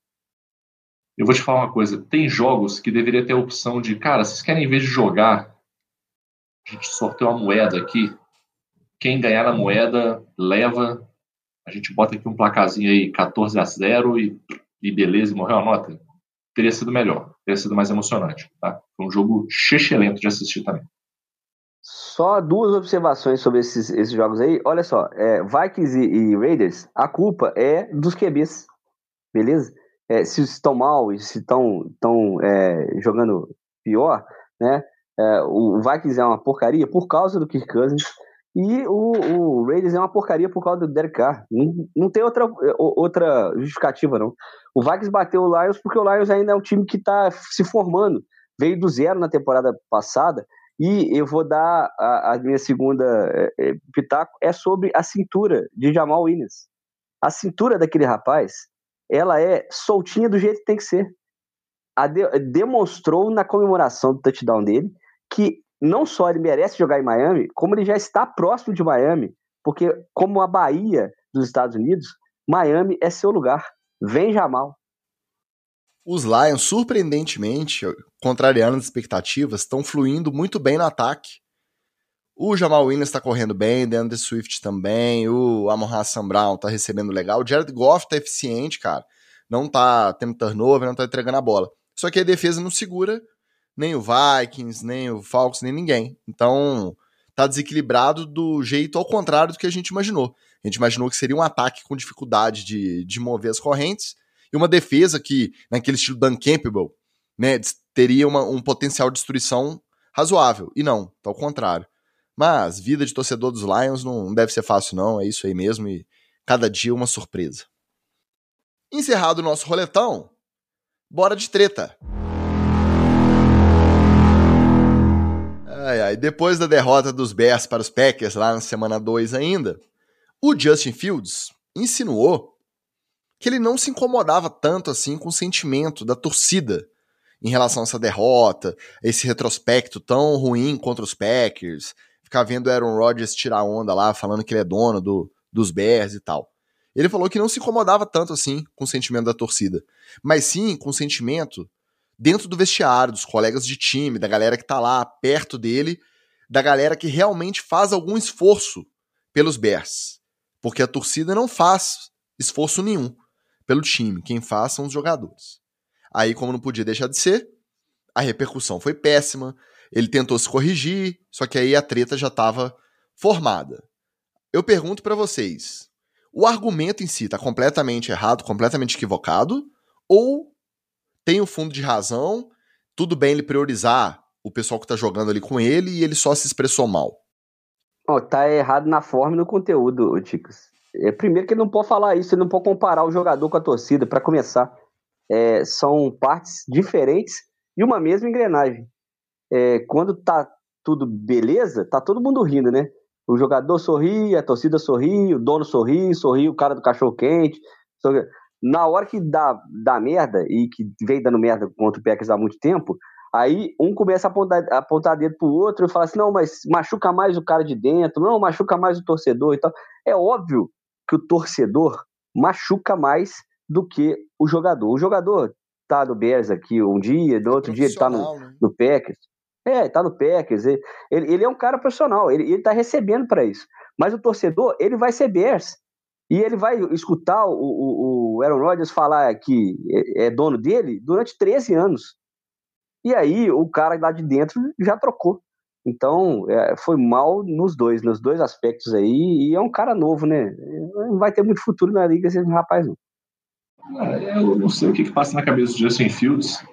Eu vou te falar uma coisa: tem jogos que deveria ter a opção de, cara, vocês querem, em vez de jogar, a gente sorteia uma moeda aqui, quem ganhar na moeda leva. A gente bota aqui um placazinho aí 14 a 0 e, e beleza, morreu a nota. Teria sido melhor, teria sido mais emocionante. Tá? Foi um jogo lento de assistir também. Só duas observações sobre esses, esses jogos aí. Olha só, é, Vikings e, e, Raiders, a culpa é dos QBs, beleza? É, se estão mal e se estão é, jogando pior, né? É, o Vikings é uma porcaria por causa do Kirk Cousins. E o, o Raiders é uma porcaria por causa do Derek Carr. Não, não tem outra, outra justificativa, não. O Vikings bateu o Lions porque o Lions ainda é um time que está se formando. Veio do zero na temporada passada. E eu vou dar a, a minha segunda é, é, pitaco é sobre a cintura de Jamal Williams. A cintura daquele rapaz, ela é soltinha do jeito que tem que ser. De, demonstrou na comemoração do touchdown dele que não só ele merece jogar em Miami, como ele já está próximo de Miami, porque como a Bahia dos Estados Unidos, Miami é seu lugar. Vem Jamal. Os Lions, surpreendentemente, contrariando as expectativas, estão fluindo muito bem no ataque. O Jamal Williams está correndo bem, DeAndre Swift também, o Amon Brown está recebendo legal, o Jared Goff está eficiente, cara. Não está tendo turnover, não está entregando a bola. Só que a defesa não segura nem o Vikings, nem o Falcons, nem ninguém. Então, tá desequilibrado do jeito ao contrário do que a gente imaginou. A gente imaginou que seria um ataque com dificuldade de, de mover as correntes e uma defesa que, naquele estilo Dan Campbell, né, teria uma, um potencial de destruição razoável. E não, tá ao contrário. Mas vida de torcedor dos Lions não deve ser fácil, não. É isso aí mesmo. E cada dia uma surpresa. Encerrado o nosso roletão, bora de treta. Ai, ai. Depois da derrota dos Bears para os Packers lá na semana 2 ainda, o Justin Fields insinuou que ele não se incomodava tanto assim com o sentimento da torcida em relação a essa derrota, esse retrospecto tão ruim contra os Packers, ficar vendo Aaron Rodgers tirar onda lá, falando que ele é dono do, dos Bears e tal. Ele falou que não se incomodava tanto assim com o sentimento da torcida, mas sim com o sentimento dentro do vestiário, dos colegas de time, da galera que tá lá perto dele, da galera que realmente faz algum esforço pelos Bears. Porque a torcida não faz esforço nenhum pelo time, quem faz são os jogadores. Aí, como não podia deixar de ser, a repercussão foi péssima, ele tentou se corrigir, só que aí a treta já estava formada. Eu pergunto para vocês, o argumento em si está completamente errado, completamente equivocado, ou tem o um fundo de razão, tudo bem ele priorizar o pessoal que está jogando ali com ele e ele só se expressou mal? Oh, tá errado na forma e no conteúdo, Ticas. É, primeiro que ele não pode falar isso, ele não pode comparar o jogador com a torcida, para começar. É, são partes diferentes de uma mesma engrenagem. É, quando tá tudo beleza, tá todo mundo rindo, né? O jogador sorri, a torcida sorri, o dono sorri, sorri o cara do cachorro quente. Sorri. Na hora que dá, dá merda, e que vem dando merda contra o Packers há muito tempo, aí um começa a apontar, a apontar dedo pro outro e fala assim, não, mas machuca mais o cara de dentro, não, machuca mais o torcedor e tal. É óbvio que o torcedor machuca mais do que o jogador. O jogador tá no Bears aqui um dia, no outro dia ele tá no, né? no Packers. É, tá no Packers. Ele, ele é um cara profissional, ele, ele tá recebendo para isso. Mas o torcedor, ele vai ser Bears. E ele vai escutar o, o, o Aaron Rodgers falar que é, é dono dele durante 13 anos. E aí o cara lá de dentro já trocou. Então, é, foi mal nos dois, nos dois aspectos aí, e é um cara novo, né? Não vai ter muito futuro na liga esse rapaz, não. É, eu não sei o que, que passa na cabeça do Justin Fields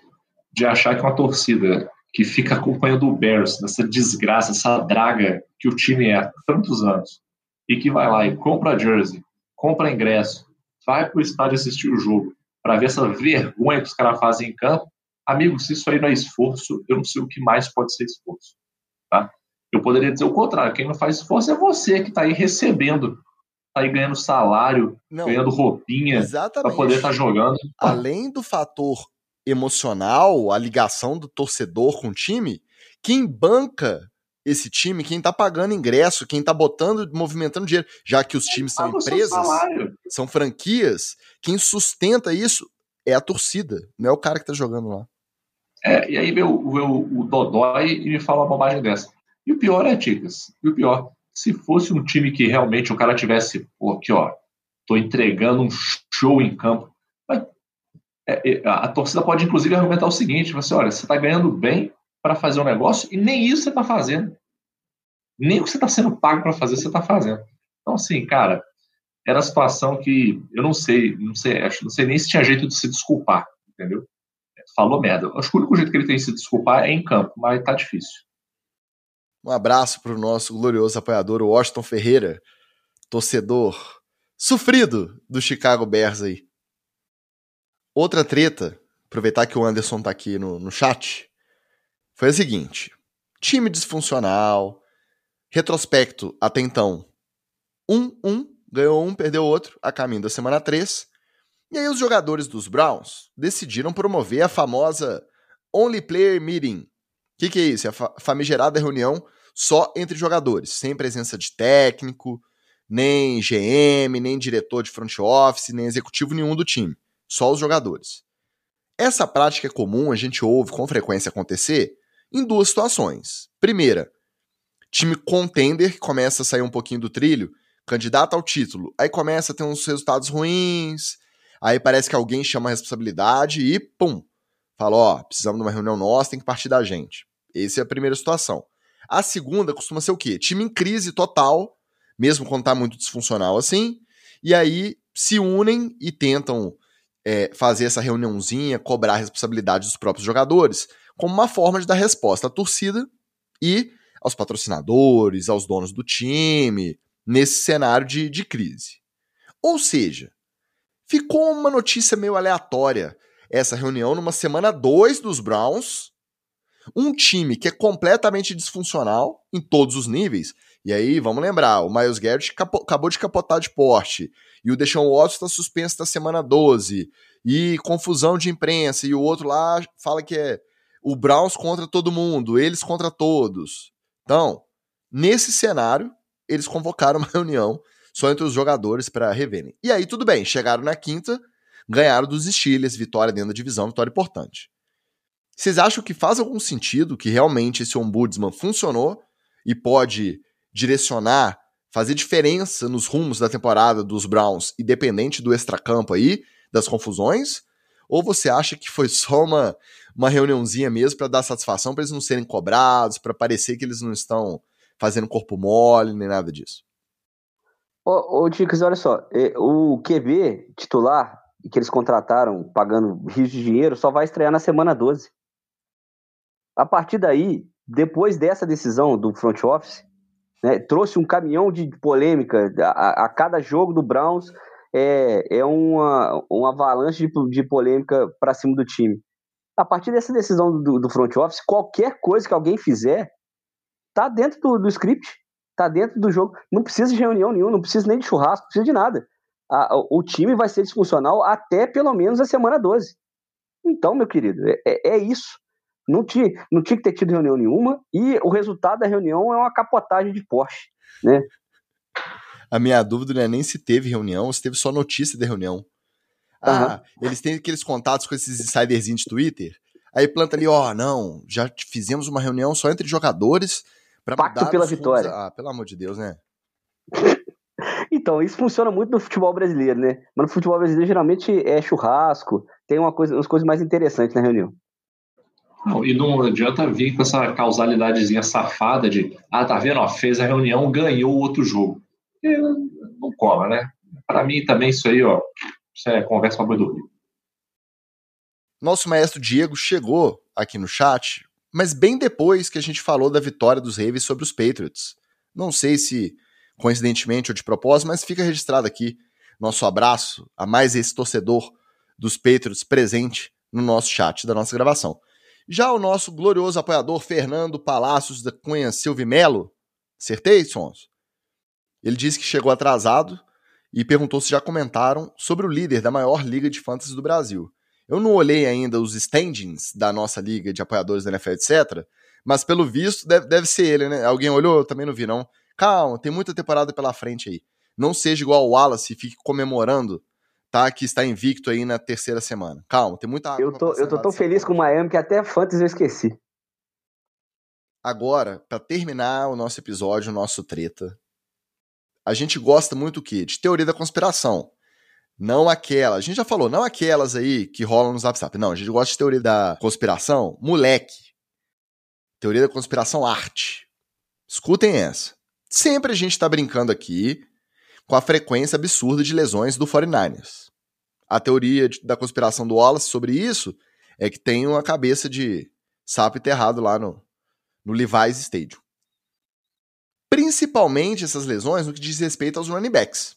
de achar que uma torcida que fica acompanhando o Bears nessa desgraça, essa draga que o time é há tantos anos, e que vai lá e compra jersey, compra ingresso, vai pro estádio assistir o jogo, para ver essa vergonha que os caras fazem em campo, amigo, se isso aí não é esforço, eu não sei o que mais pode ser esforço. Tá? Eu poderia dizer o contrário, quem não faz esforço é você que está aí recebendo, está aí ganhando salário, não, ganhando roupinha para poder estar tá jogando. Além do fator emocional, a ligação do torcedor com o time, quem banca esse time, quem tá pagando ingresso, quem tá botando, movimentando dinheiro, já que os times são empresas, são franquias, quem sustenta isso é a torcida, não é o cara que tá jogando lá. É, e aí vê o, o, o Dodói e me fala uma bobagem dessa. E o pior é, Ticas, e o pior, se fosse um time que realmente o cara tivesse, pô, aqui ó, tô entregando um show em campo, mas, é, é, a torcida pode inclusive argumentar o seguinte, você, olha, você tá ganhando bem para fazer um negócio e nem isso você tá fazendo. Nem o que você tá sendo pago para fazer, você tá fazendo. Então, assim, cara, era a situação que eu não sei, não sei, acho, não sei nem se tinha jeito de se desculpar, entendeu? falou merda. Acho que o único jeito que ele tem de se desculpar é em campo, mas tá difícil. Um abraço pro nosso glorioso apoiador, o Washington Ferreira, torcedor sofrido do Chicago Bears aí. Outra treta, aproveitar que o Anderson tá aqui no, no chat, foi a seguinte: time disfuncional, retrospecto até então, um, um, ganhou um, perdeu outro, a caminho da semana 3. E aí os jogadores dos Browns decidiram promover a famosa Only Player Meeting. O que, que, é isso? É a famigerada reunião só entre jogadores, sem presença de técnico, nem GM, nem diretor de front office, nem executivo nenhum do time. Só os jogadores. Essa prática é comum, a gente ouve com frequência acontecer em duas situações. Primeira, time contender que começa a sair um pouquinho do trilho, candidato ao título, aí começa a ter uns resultados ruins, Aí parece que alguém chama a responsabilidade e, pum, fala: ó, precisamos de uma reunião nossa, tem que partir da gente. Essa é a primeira situação. A segunda costuma ser o quê? Time em crise total, mesmo quando tá muito disfuncional assim, e aí se unem e tentam é, fazer essa reuniãozinha, cobrar a responsabilidade dos próprios jogadores, como uma forma de dar resposta à torcida e aos patrocinadores, aos donos do time, nesse cenário de, de crise. Ou seja, Ficou uma notícia meio aleatória essa reunião numa semana 2 dos Browns. Um time que é completamente disfuncional em todos os níveis, E aí, vamos lembrar, o Miles Garrett acabou de capotar de porte, e o Deshaun Watson está suspenso da semana 12, e confusão de imprensa, e o outro lá fala que é o Browns contra todo mundo, eles contra todos. Então, nesse cenário, eles convocaram uma reunião só entre os jogadores para reverem. E aí, tudo bem, chegaram na quinta, ganharam dos Steelers, vitória dentro da divisão, vitória importante. Vocês acham que faz algum sentido que realmente esse ombudsman funcionou e pode direcionar, fazer diferença nos rumos da temporada dos Browns, independente do extracampo aí, das confusões? Ou você acha que foi só uma, uma reuniãozinha mesmo para dar satisfação, para eles não serem cobrados, para parecer que eles não estão fazendo corpo mole, nem nada disso? Ô, ô olha só, é, o QB titular que eles contrataram pagando rios de dinheiro só vai estrear na semana 12. A partir daí, depois dessa decisão do front office, né, trouxe um caminhão de polêmica a, a cada jogo do Browns é, é uma, uma avalanche de, de polêmica para cima do time. A partir dessa decisão do, do, front office, qualquer coisa que alguém fizer tá dentro do, do script, tá dentro do jogo. Não precisa de reunião nenhuma, não precisa nem de churrasco, não precisa de nada. A, o time vai ser disfuncional até pelo menos a semana 12. Então, meu querido, é, é, é isso. Não tinha, não tinha que ter tido reunião nenhuma e o resultado da reunião é uma capotagem de Porsche, né? A minha dúvida não é nem se teve reunião, se teve só notícia da reunião. Ah, uhum. eles têm aqueles contatos com esses insiderzinhos de Twitter. Aí planta ali, ó, oh, não, já fizemos uma reunião só entre jogadores para Pacto pela vitória. Ah, pelo amor de Deus, né? Então, isso funciona muito no futebol brasileiro, né? Mas no futebol brasileiro geralmente é churrasco, tem uma coisa, umas coisas mais interessantes na reunião. Não, e não adianta vir com essa causalidadezinha safada de, ah, tá vendo, ó, fez a reunião, ganhou o outro jogo. E não cola, né? Para mim também isso aí, ó, isso é conversa para boi dormir. Nosso maestro Diego chegou aqui no chat, mas bem depois que a gente falou da vitória dos Ravens sobre os Patriots. Não sei se coincidentemente ou de propósito, mas fica registrado aqui nosso abraço a mais esse torcedor dos Patriots presente no nosso chat da nossa gravação. Já o nosso glorioso apoiador Fernando Palácios da Cunha Silva Melo, acertei, Sons? Ele disse que chegou atrasado e perguntou se já comentaram sobre o líder da maior liga de fantasy do Brasil. Eu não olhei ainda os standings da nossa liga de apoiadores da NFL, etc. Mas pelo visto deve, deve ser ele, né? Alguém olhou? Eu também não vi, não. Calma, tem muita temporada pela frente aí. Não seja igual o Wallace e fique comemorando tá? Que está invicto aí na terceira semana. Calma, tem muita água. Eu tô, eu tô tão feliz com o Miami que até Fantasy eu esqueci. Agora, para terminar o nosso episódio, o nosso treta, a gente gosta muito? De teoria da conspiração. Não aquela, a gente já falou, não aquelas aí que rolam no WhatsApp. Não, a gente gosta de teoria da conspiração, moleque. Teoria da conspiração arte. Escutem essa. Sempre a gente tá brincando aqui com a frequência absurda de lesões do 49ers. A teoria da conspiração do Wallace sobre isso é que tem uma cabeça de sapo enterrado lá no, no Levi's Stadium. Principalmente essas lesões no que diz respeito aos running backs.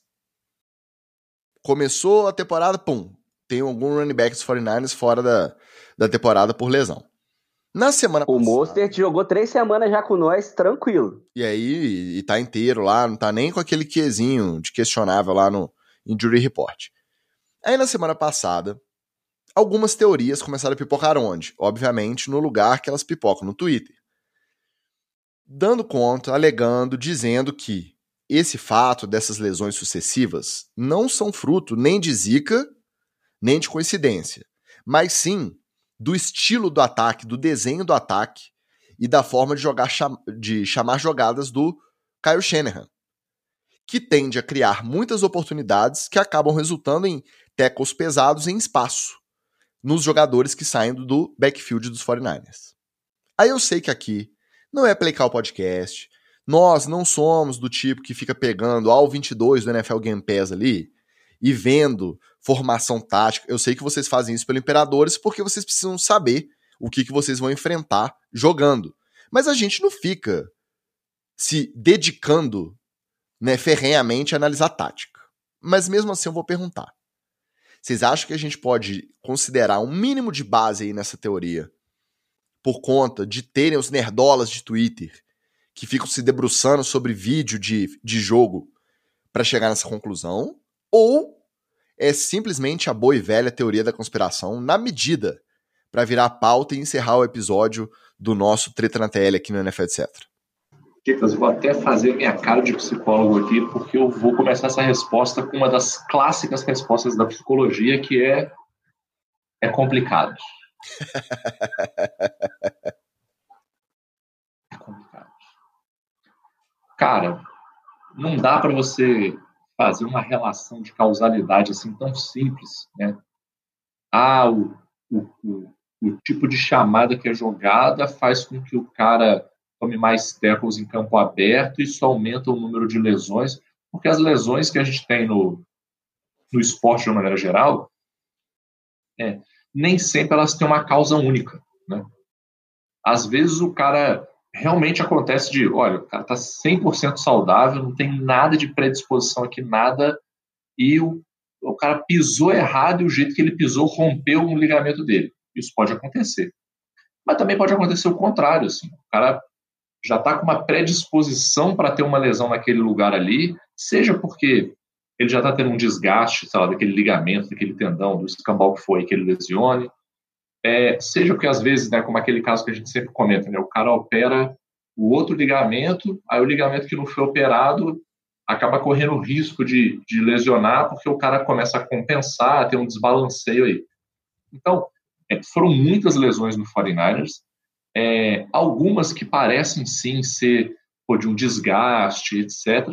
Começou a temporada, pum, tem algum running back dos 49ers fora da, da temporada por lesão. Na semana o passada. O Mostert jogou três semanas já com nós, tranquilo. E aí, e tá inteiro lá, não tá nem com aquele quezinho de questionável lá no Injury Report. Aí na semana passada, algumas teorias começaram a pipocar onde? Obviamente no lugar que elas pipocam, no Twitter. Dando conta, alegando, dizendo que esse fato dessas lesões sucessivas não são fruto nem de zica, nem de coincidência, mas sim do estilo do ataque, do desenho do ataque e da forma de jogar de chamar jogadas do Kyle Shanahan, que tende a criar muitas oportunidades que acabam resultando em tackles pesados em espaço nos jogadores que saem do backfield dos 49ers. Aí eu sei que aqui não é Playcal Podcast, nós não somos do tipo que fica pegando ao 22 do NFL Game Pass ali e vendo formação tática. Eu sei que vocês fazem isso pelo Imperadores porque vocês precisam saber o que, que vocês vão enfrentar jogando. Mas a gente não fica se dedicando né, ferrenhamente a analisar tática. Mas mesmo assim eu vou perguntar. Vocês acham que a gente pode considerar um mínimo de base aí nessa teoria por conta de terem os nerdolas de Twitter que ficam se debruçando sobre vídeo de, de jogo para chegar nessa conclusão, ou é simplesmente a boa e velha teoria da conspiração na medida para virar a pauta e encerrar o episódio do nosso Treta na TL aqui no NFL Etc. Dicas, vou até fazer minha cara de psicólogo aqui, porque eu vou começar essa resposta com uma das clássicas respostas da psicologia, que é é complicado. é complicado. Cara, não dá para você fazer uma relação de causalidade assim tão simples, né? Ah, o, o, o, o tipo de chamada que é jogada faz com que o cara tome mais tackles em campo aberto isso aumenta o número de lesões, porque as lesões que a gente tem no, no esporte de uma maneira geral, é, nem sempre elas têm uma causa única, né? Às vezes o cara realmente acontece de, olha, o cara tá 100% saudável, não tem nada de predisposição aqui, nada, e o, o cara pisou errado e o jeito que ele pisou rompeu um ligamento dele. Isso pode acontecer. Mas também pode acontecer o contrário, assim. O cara já está com uma predisposição para ter uma lesão naquele lugar ali, seja porque ele já está tendo um desgaste, sei lá, daquele ligamento, daquele tendão, do escambau que foi, que ele lesione, é, seja porque às vezes, né, como aquele caso que a gente sempre comenta, né, o cara opera o outro ligamento, aí o ligamento que não foi operado acaba correndo risco de, de lesionar porque o cara começa a compensar, tem um desbalanceio aí. Então, é, foram muitas lesões no 49ers, é, algumas que parecem sim ser pô, de um desgaste, etc.,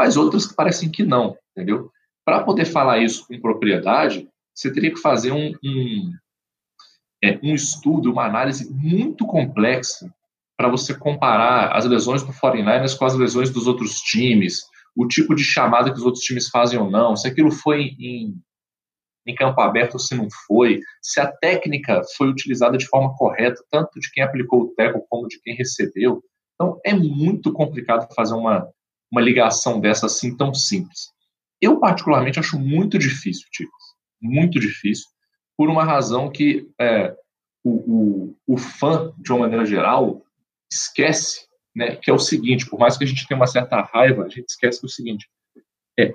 mas outras que parecem que não, entendeu? Para poder falar isso com propriedade, você teria que fazer um, um, é, um estudo, uma análise muito complexa para você comparar as lesões do 49ers com as lesões dos outros times, o tipo de chamada que os outros times fazem ou não, se aquilo foi em, em campo aberto ou se não foi, se a técnica foi utilizada de forma correta, tanto de quem aplicou o teco como de quem recebeu. Então, é muito complicado fazer uma, uma ligação dessa assim tão simples. Eu, particularmente, acho muito difícil, Ticos. Muito difícil por uma razão que é, o, o, o, fã, de uma maneira geral, esquece, né, que é o seguinte, por mais que a gente tenha uma certa raiva, a gente esquece que é o seguinte, é,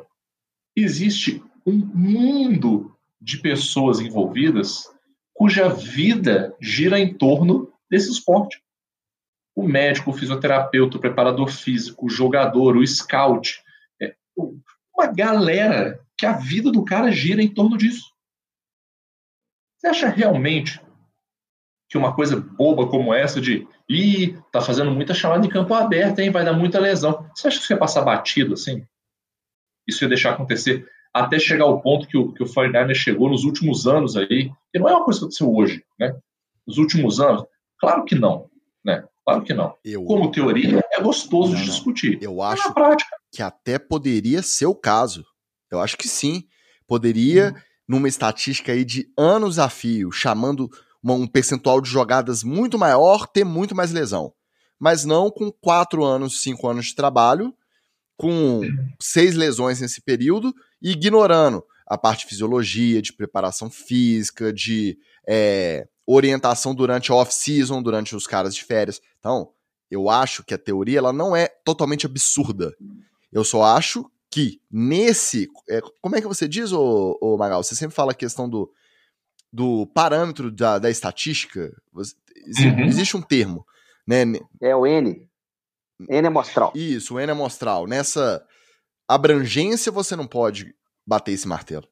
existe um mundo de pessoas envolvidas cuja vida gira em torno desse esporte. O médico, o fisioterapeuta, o preparador físico, o jogador, o scout, é, uma galera que a vida do cara gira em torno disso. Você acha realmente que uma coisa boba como essa de ih, tá fazendo muita chamada em campo aberto, hein? Vai dar muita lesão. Você acha que isso ia passar batido assim? Isso ia deixar acontecer até chegar ao ponto que o, que o 49 chegou nos últimos anos aí, que não é uma coisa que aconteceu hoje, né? Nos últimos anos, claro que não, né? Claro que não. Eu... Como teoria, é gostoso não, de discutir. Eu acho que até poderia ser o caso. Eu acho que sim. Poderia. Hum numa estatística aí de anos a fio, chamando uma, um percentual de jogadas muito maior, ter muito mais lesão. Mas não com quatro anos, cinco anos de trabalho, com seis lesões nesse período, ignorando a parte de fisiologia, de preparação física, de é, orientação durante a off-season, durante os caras de férias. Então, eu acho que a teoria ela não é totalmente absurda. Eu só acho que nesse. É, como é que você diz, ô, ô Magal? Você sempre fala a questão do, do parâmetro da, da estatística. Você, uhum. Existe um termo. Né? É o N. N amostral. Isso, o N amostral. Nessa abrangência você não pode bater esse martelo.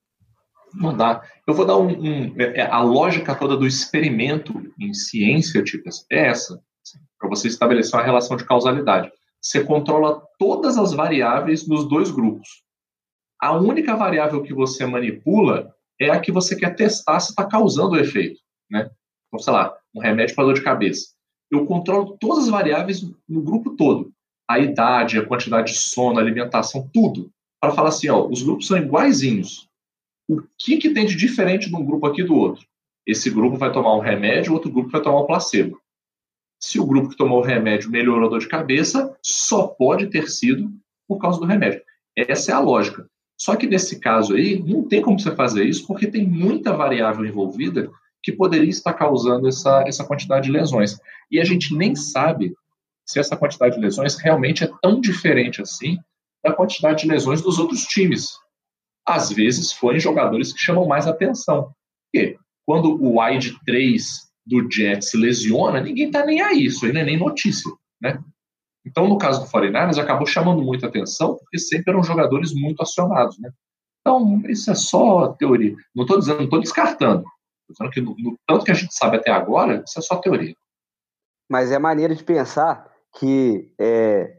Não dá. Eu vou dar um. um é, a lógica toda do experimento em ciência, tipo, é essa. Assim, para você estabelecer uma relação de causalidade você controla todas as variáveis dos dois grupos. A única variável que você manipula é a que você quer testar se está causando o efeito. Né? Então, sei lá, um remédio para dor de cabeça. Eu controlo todas as variáveis no grupo todo. A idade, a quantidade de sono, a alimentação, tudo. Para falar assim, ó, os grupos são iguaizinhos. O que, que tem de diferente de um grupo aqui do outro? Esse grupo vai tomar um remédio, outro grupo vai tomar um placebo. Se o grupo que tomou o remédio melhorou a dor de cabeça, só pode ter sido por causa do remédio. Essa é a lógica. Só que nesse caso aí, não tem como você fazer isso, porque tem muita variável envolvida que poderia estar causando essa, essa quantidade de lesões. E a gente nem sabe se essa quantidade de lesões realmente é tão diferente assim da quantidade de lesões dos outros times. Às vezes forem jogadores que chamam mais atenção. Porque quando o wide 3 do Jets lesiona, ninguém tá nem aí, isso aí não é nem notícia, né? Então, no caso do 49ers, acabou chamando muita atenção, porque sempre eram jogadores muito acionados, né? Então, isso é só teoria. Não estou dizendo, não estou descartando. Estou dizendo que no, no, tanto que a gente sabe até agora, isso é só teoria. Mas é maneira de pensar que é,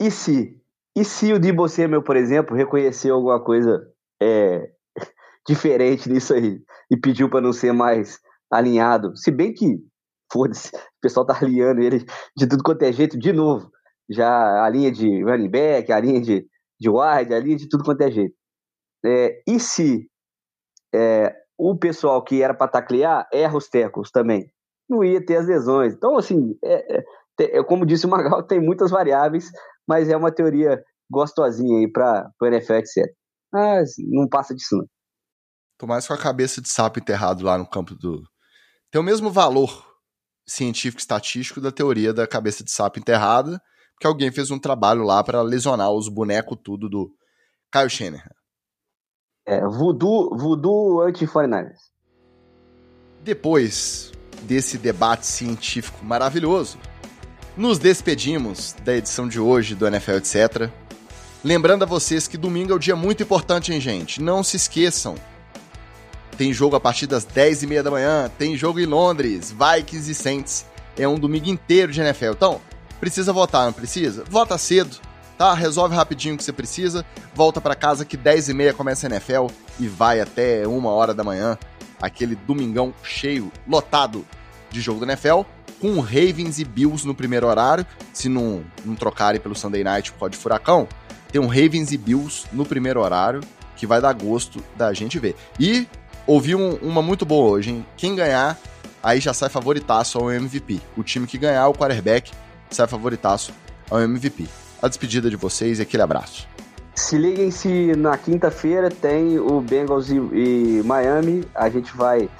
e se e se o Debo Samuel, por exemplo, reconheceu alguma coisa é, diferente nisso aí e pediu para não ser mais alinhado, se bem que foda-se, o pessoal tá alinhando ele de tudo quanto é jeito de novo, já a linha de running back, a linha de, de wide, a linha de tudo quanto é jeito. É, e se é, o pessoal que era para taclear erra os tecos também? Não ia ter as lesões. Então, assim, é, é, é como disse o Magal, tem muitas variáveis, mas é uma teoria gostosinha aí para o NFL, etc. Mas não passa disso, não. Tô mais com a cabeça de sapo enterrado lá no campo do. Tem o mesmo valor científico estatístico da teoria da cabeça de sapo enterrada, porque alguém fez um trabalho lá para lesionar os bonecos tudo do Kyle Shanahan. É, voodoo, voodoo anti-49ers. Depois desse debate científico maravilhoso, nos despedimos da edição de hoje do NFL Etc. Lembrando a vocês que domingo é um dia muito importante, hein, gente? Não se esqueçam. Tem jogo a partir das 10h30 da manhã, tem jogo em Londres, Vikings e Saints. É um domingo inteiro de NFL. Então, precisa votar, não precisa? Vota cedo tá? Resolve rapidinho o que você precisa, volta para casa que 10 e meia começa a NFL e vai até uma hora da manhã, aquele domingão cheio, lotado de jogo da NFL, com Ravens e Bills no primeiro horário, se não, não trocarem pelo Sunday Night por de furacão, tem um Ravens e Bills no primeiro horário, que vai dar gosto da gente ver. E ouvi um, uma muito boa hoje, hein? Quem ganhar, aí já sai favoritaço ao MVP. O time que ganhar, o quarterback, sai favoritaço ao MVP a despedida de vocês e aquele abraço. Se liguem se na quinta-feira tem o Bengals e, e, Miami, a gente vai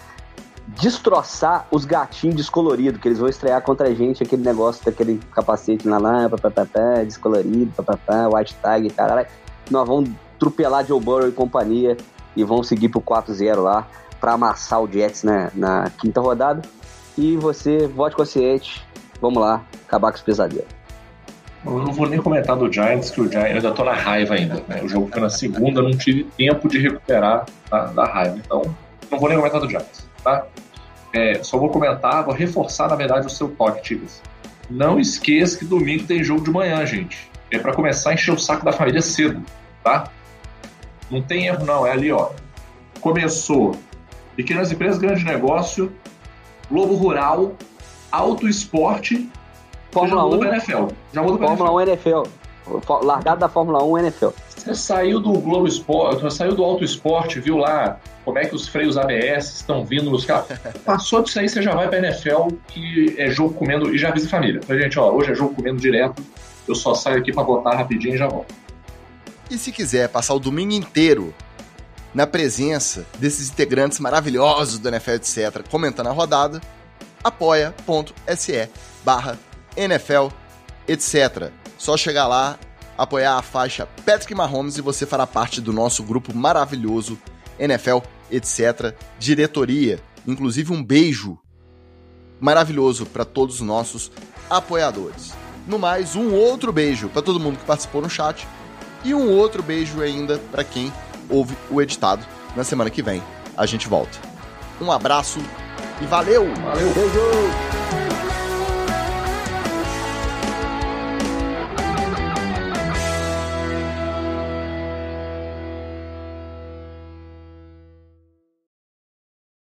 destroçar os gatinhos descoloridos, que eles vão estrear contra a gente, aquele negócio daquele capacete lá papapá, descolorido, papapá, white tag, caralho. Nós vamos trupelar Joe Burrow e companhia e vão seguir pro 4-0 lá para amassar o Jets né, na quinta rodada. E você, vote consciente, vamos lá, acabar com os pesadelos. Eu não vou nem comentar do Giants, que o Giants, eu ainda tô na raiva ainda. Né? O jogo foi na segunda, não tive tempo de recuperar da raiva. Então, não vou nem comentar do Giants, tá? É, só vou comentar, vou reforçar, na verdade, o seu toque, Tigres. Não esqueça que domingo tem jogo de manhã, gente. É para começar a encher o saco da família cedo, tá? Não tem erro, não. É ali, ó. Começou. Pequenas empresas, grande negócio. Globo Rural, Auto Esporte Fórmula já 1. Pra NFL. Já Fórmula NFL. 1 NFL. Largado da Fórmula 1 NFL. Você saiu do Globo Esporte, saiu do Auto Esporte, viu lá como é que os freios ABS estão vindo nos carros. Passou disso aí, você já vai pra NFL, que é jogo comendo, e já avisa a família. Falei, gente, ó, hoje é jogo comendo direto, eu só saio aqui para botar rapidinho e já volto. E se quiser passar o domingo inteiro na presença desses integrantes maravilhosos do NFL, etc., comentando a rodada, apoia.se barra NFL, etc. Só chegar lá, apoiar a faixa Patrick Mahomes e você fará parte do nosso grupo maravilhoso NFL, etc. Diretoria. Inclusive um beijo maravilhoso para todos os nossos apoiadores. No mais, um outro beijo para todo mundo que participou no chat e um outro beijo ainda para quem ouve o editado. Na semana que vem a gente volta. Um abraço e valeu! Valeu! Beijo!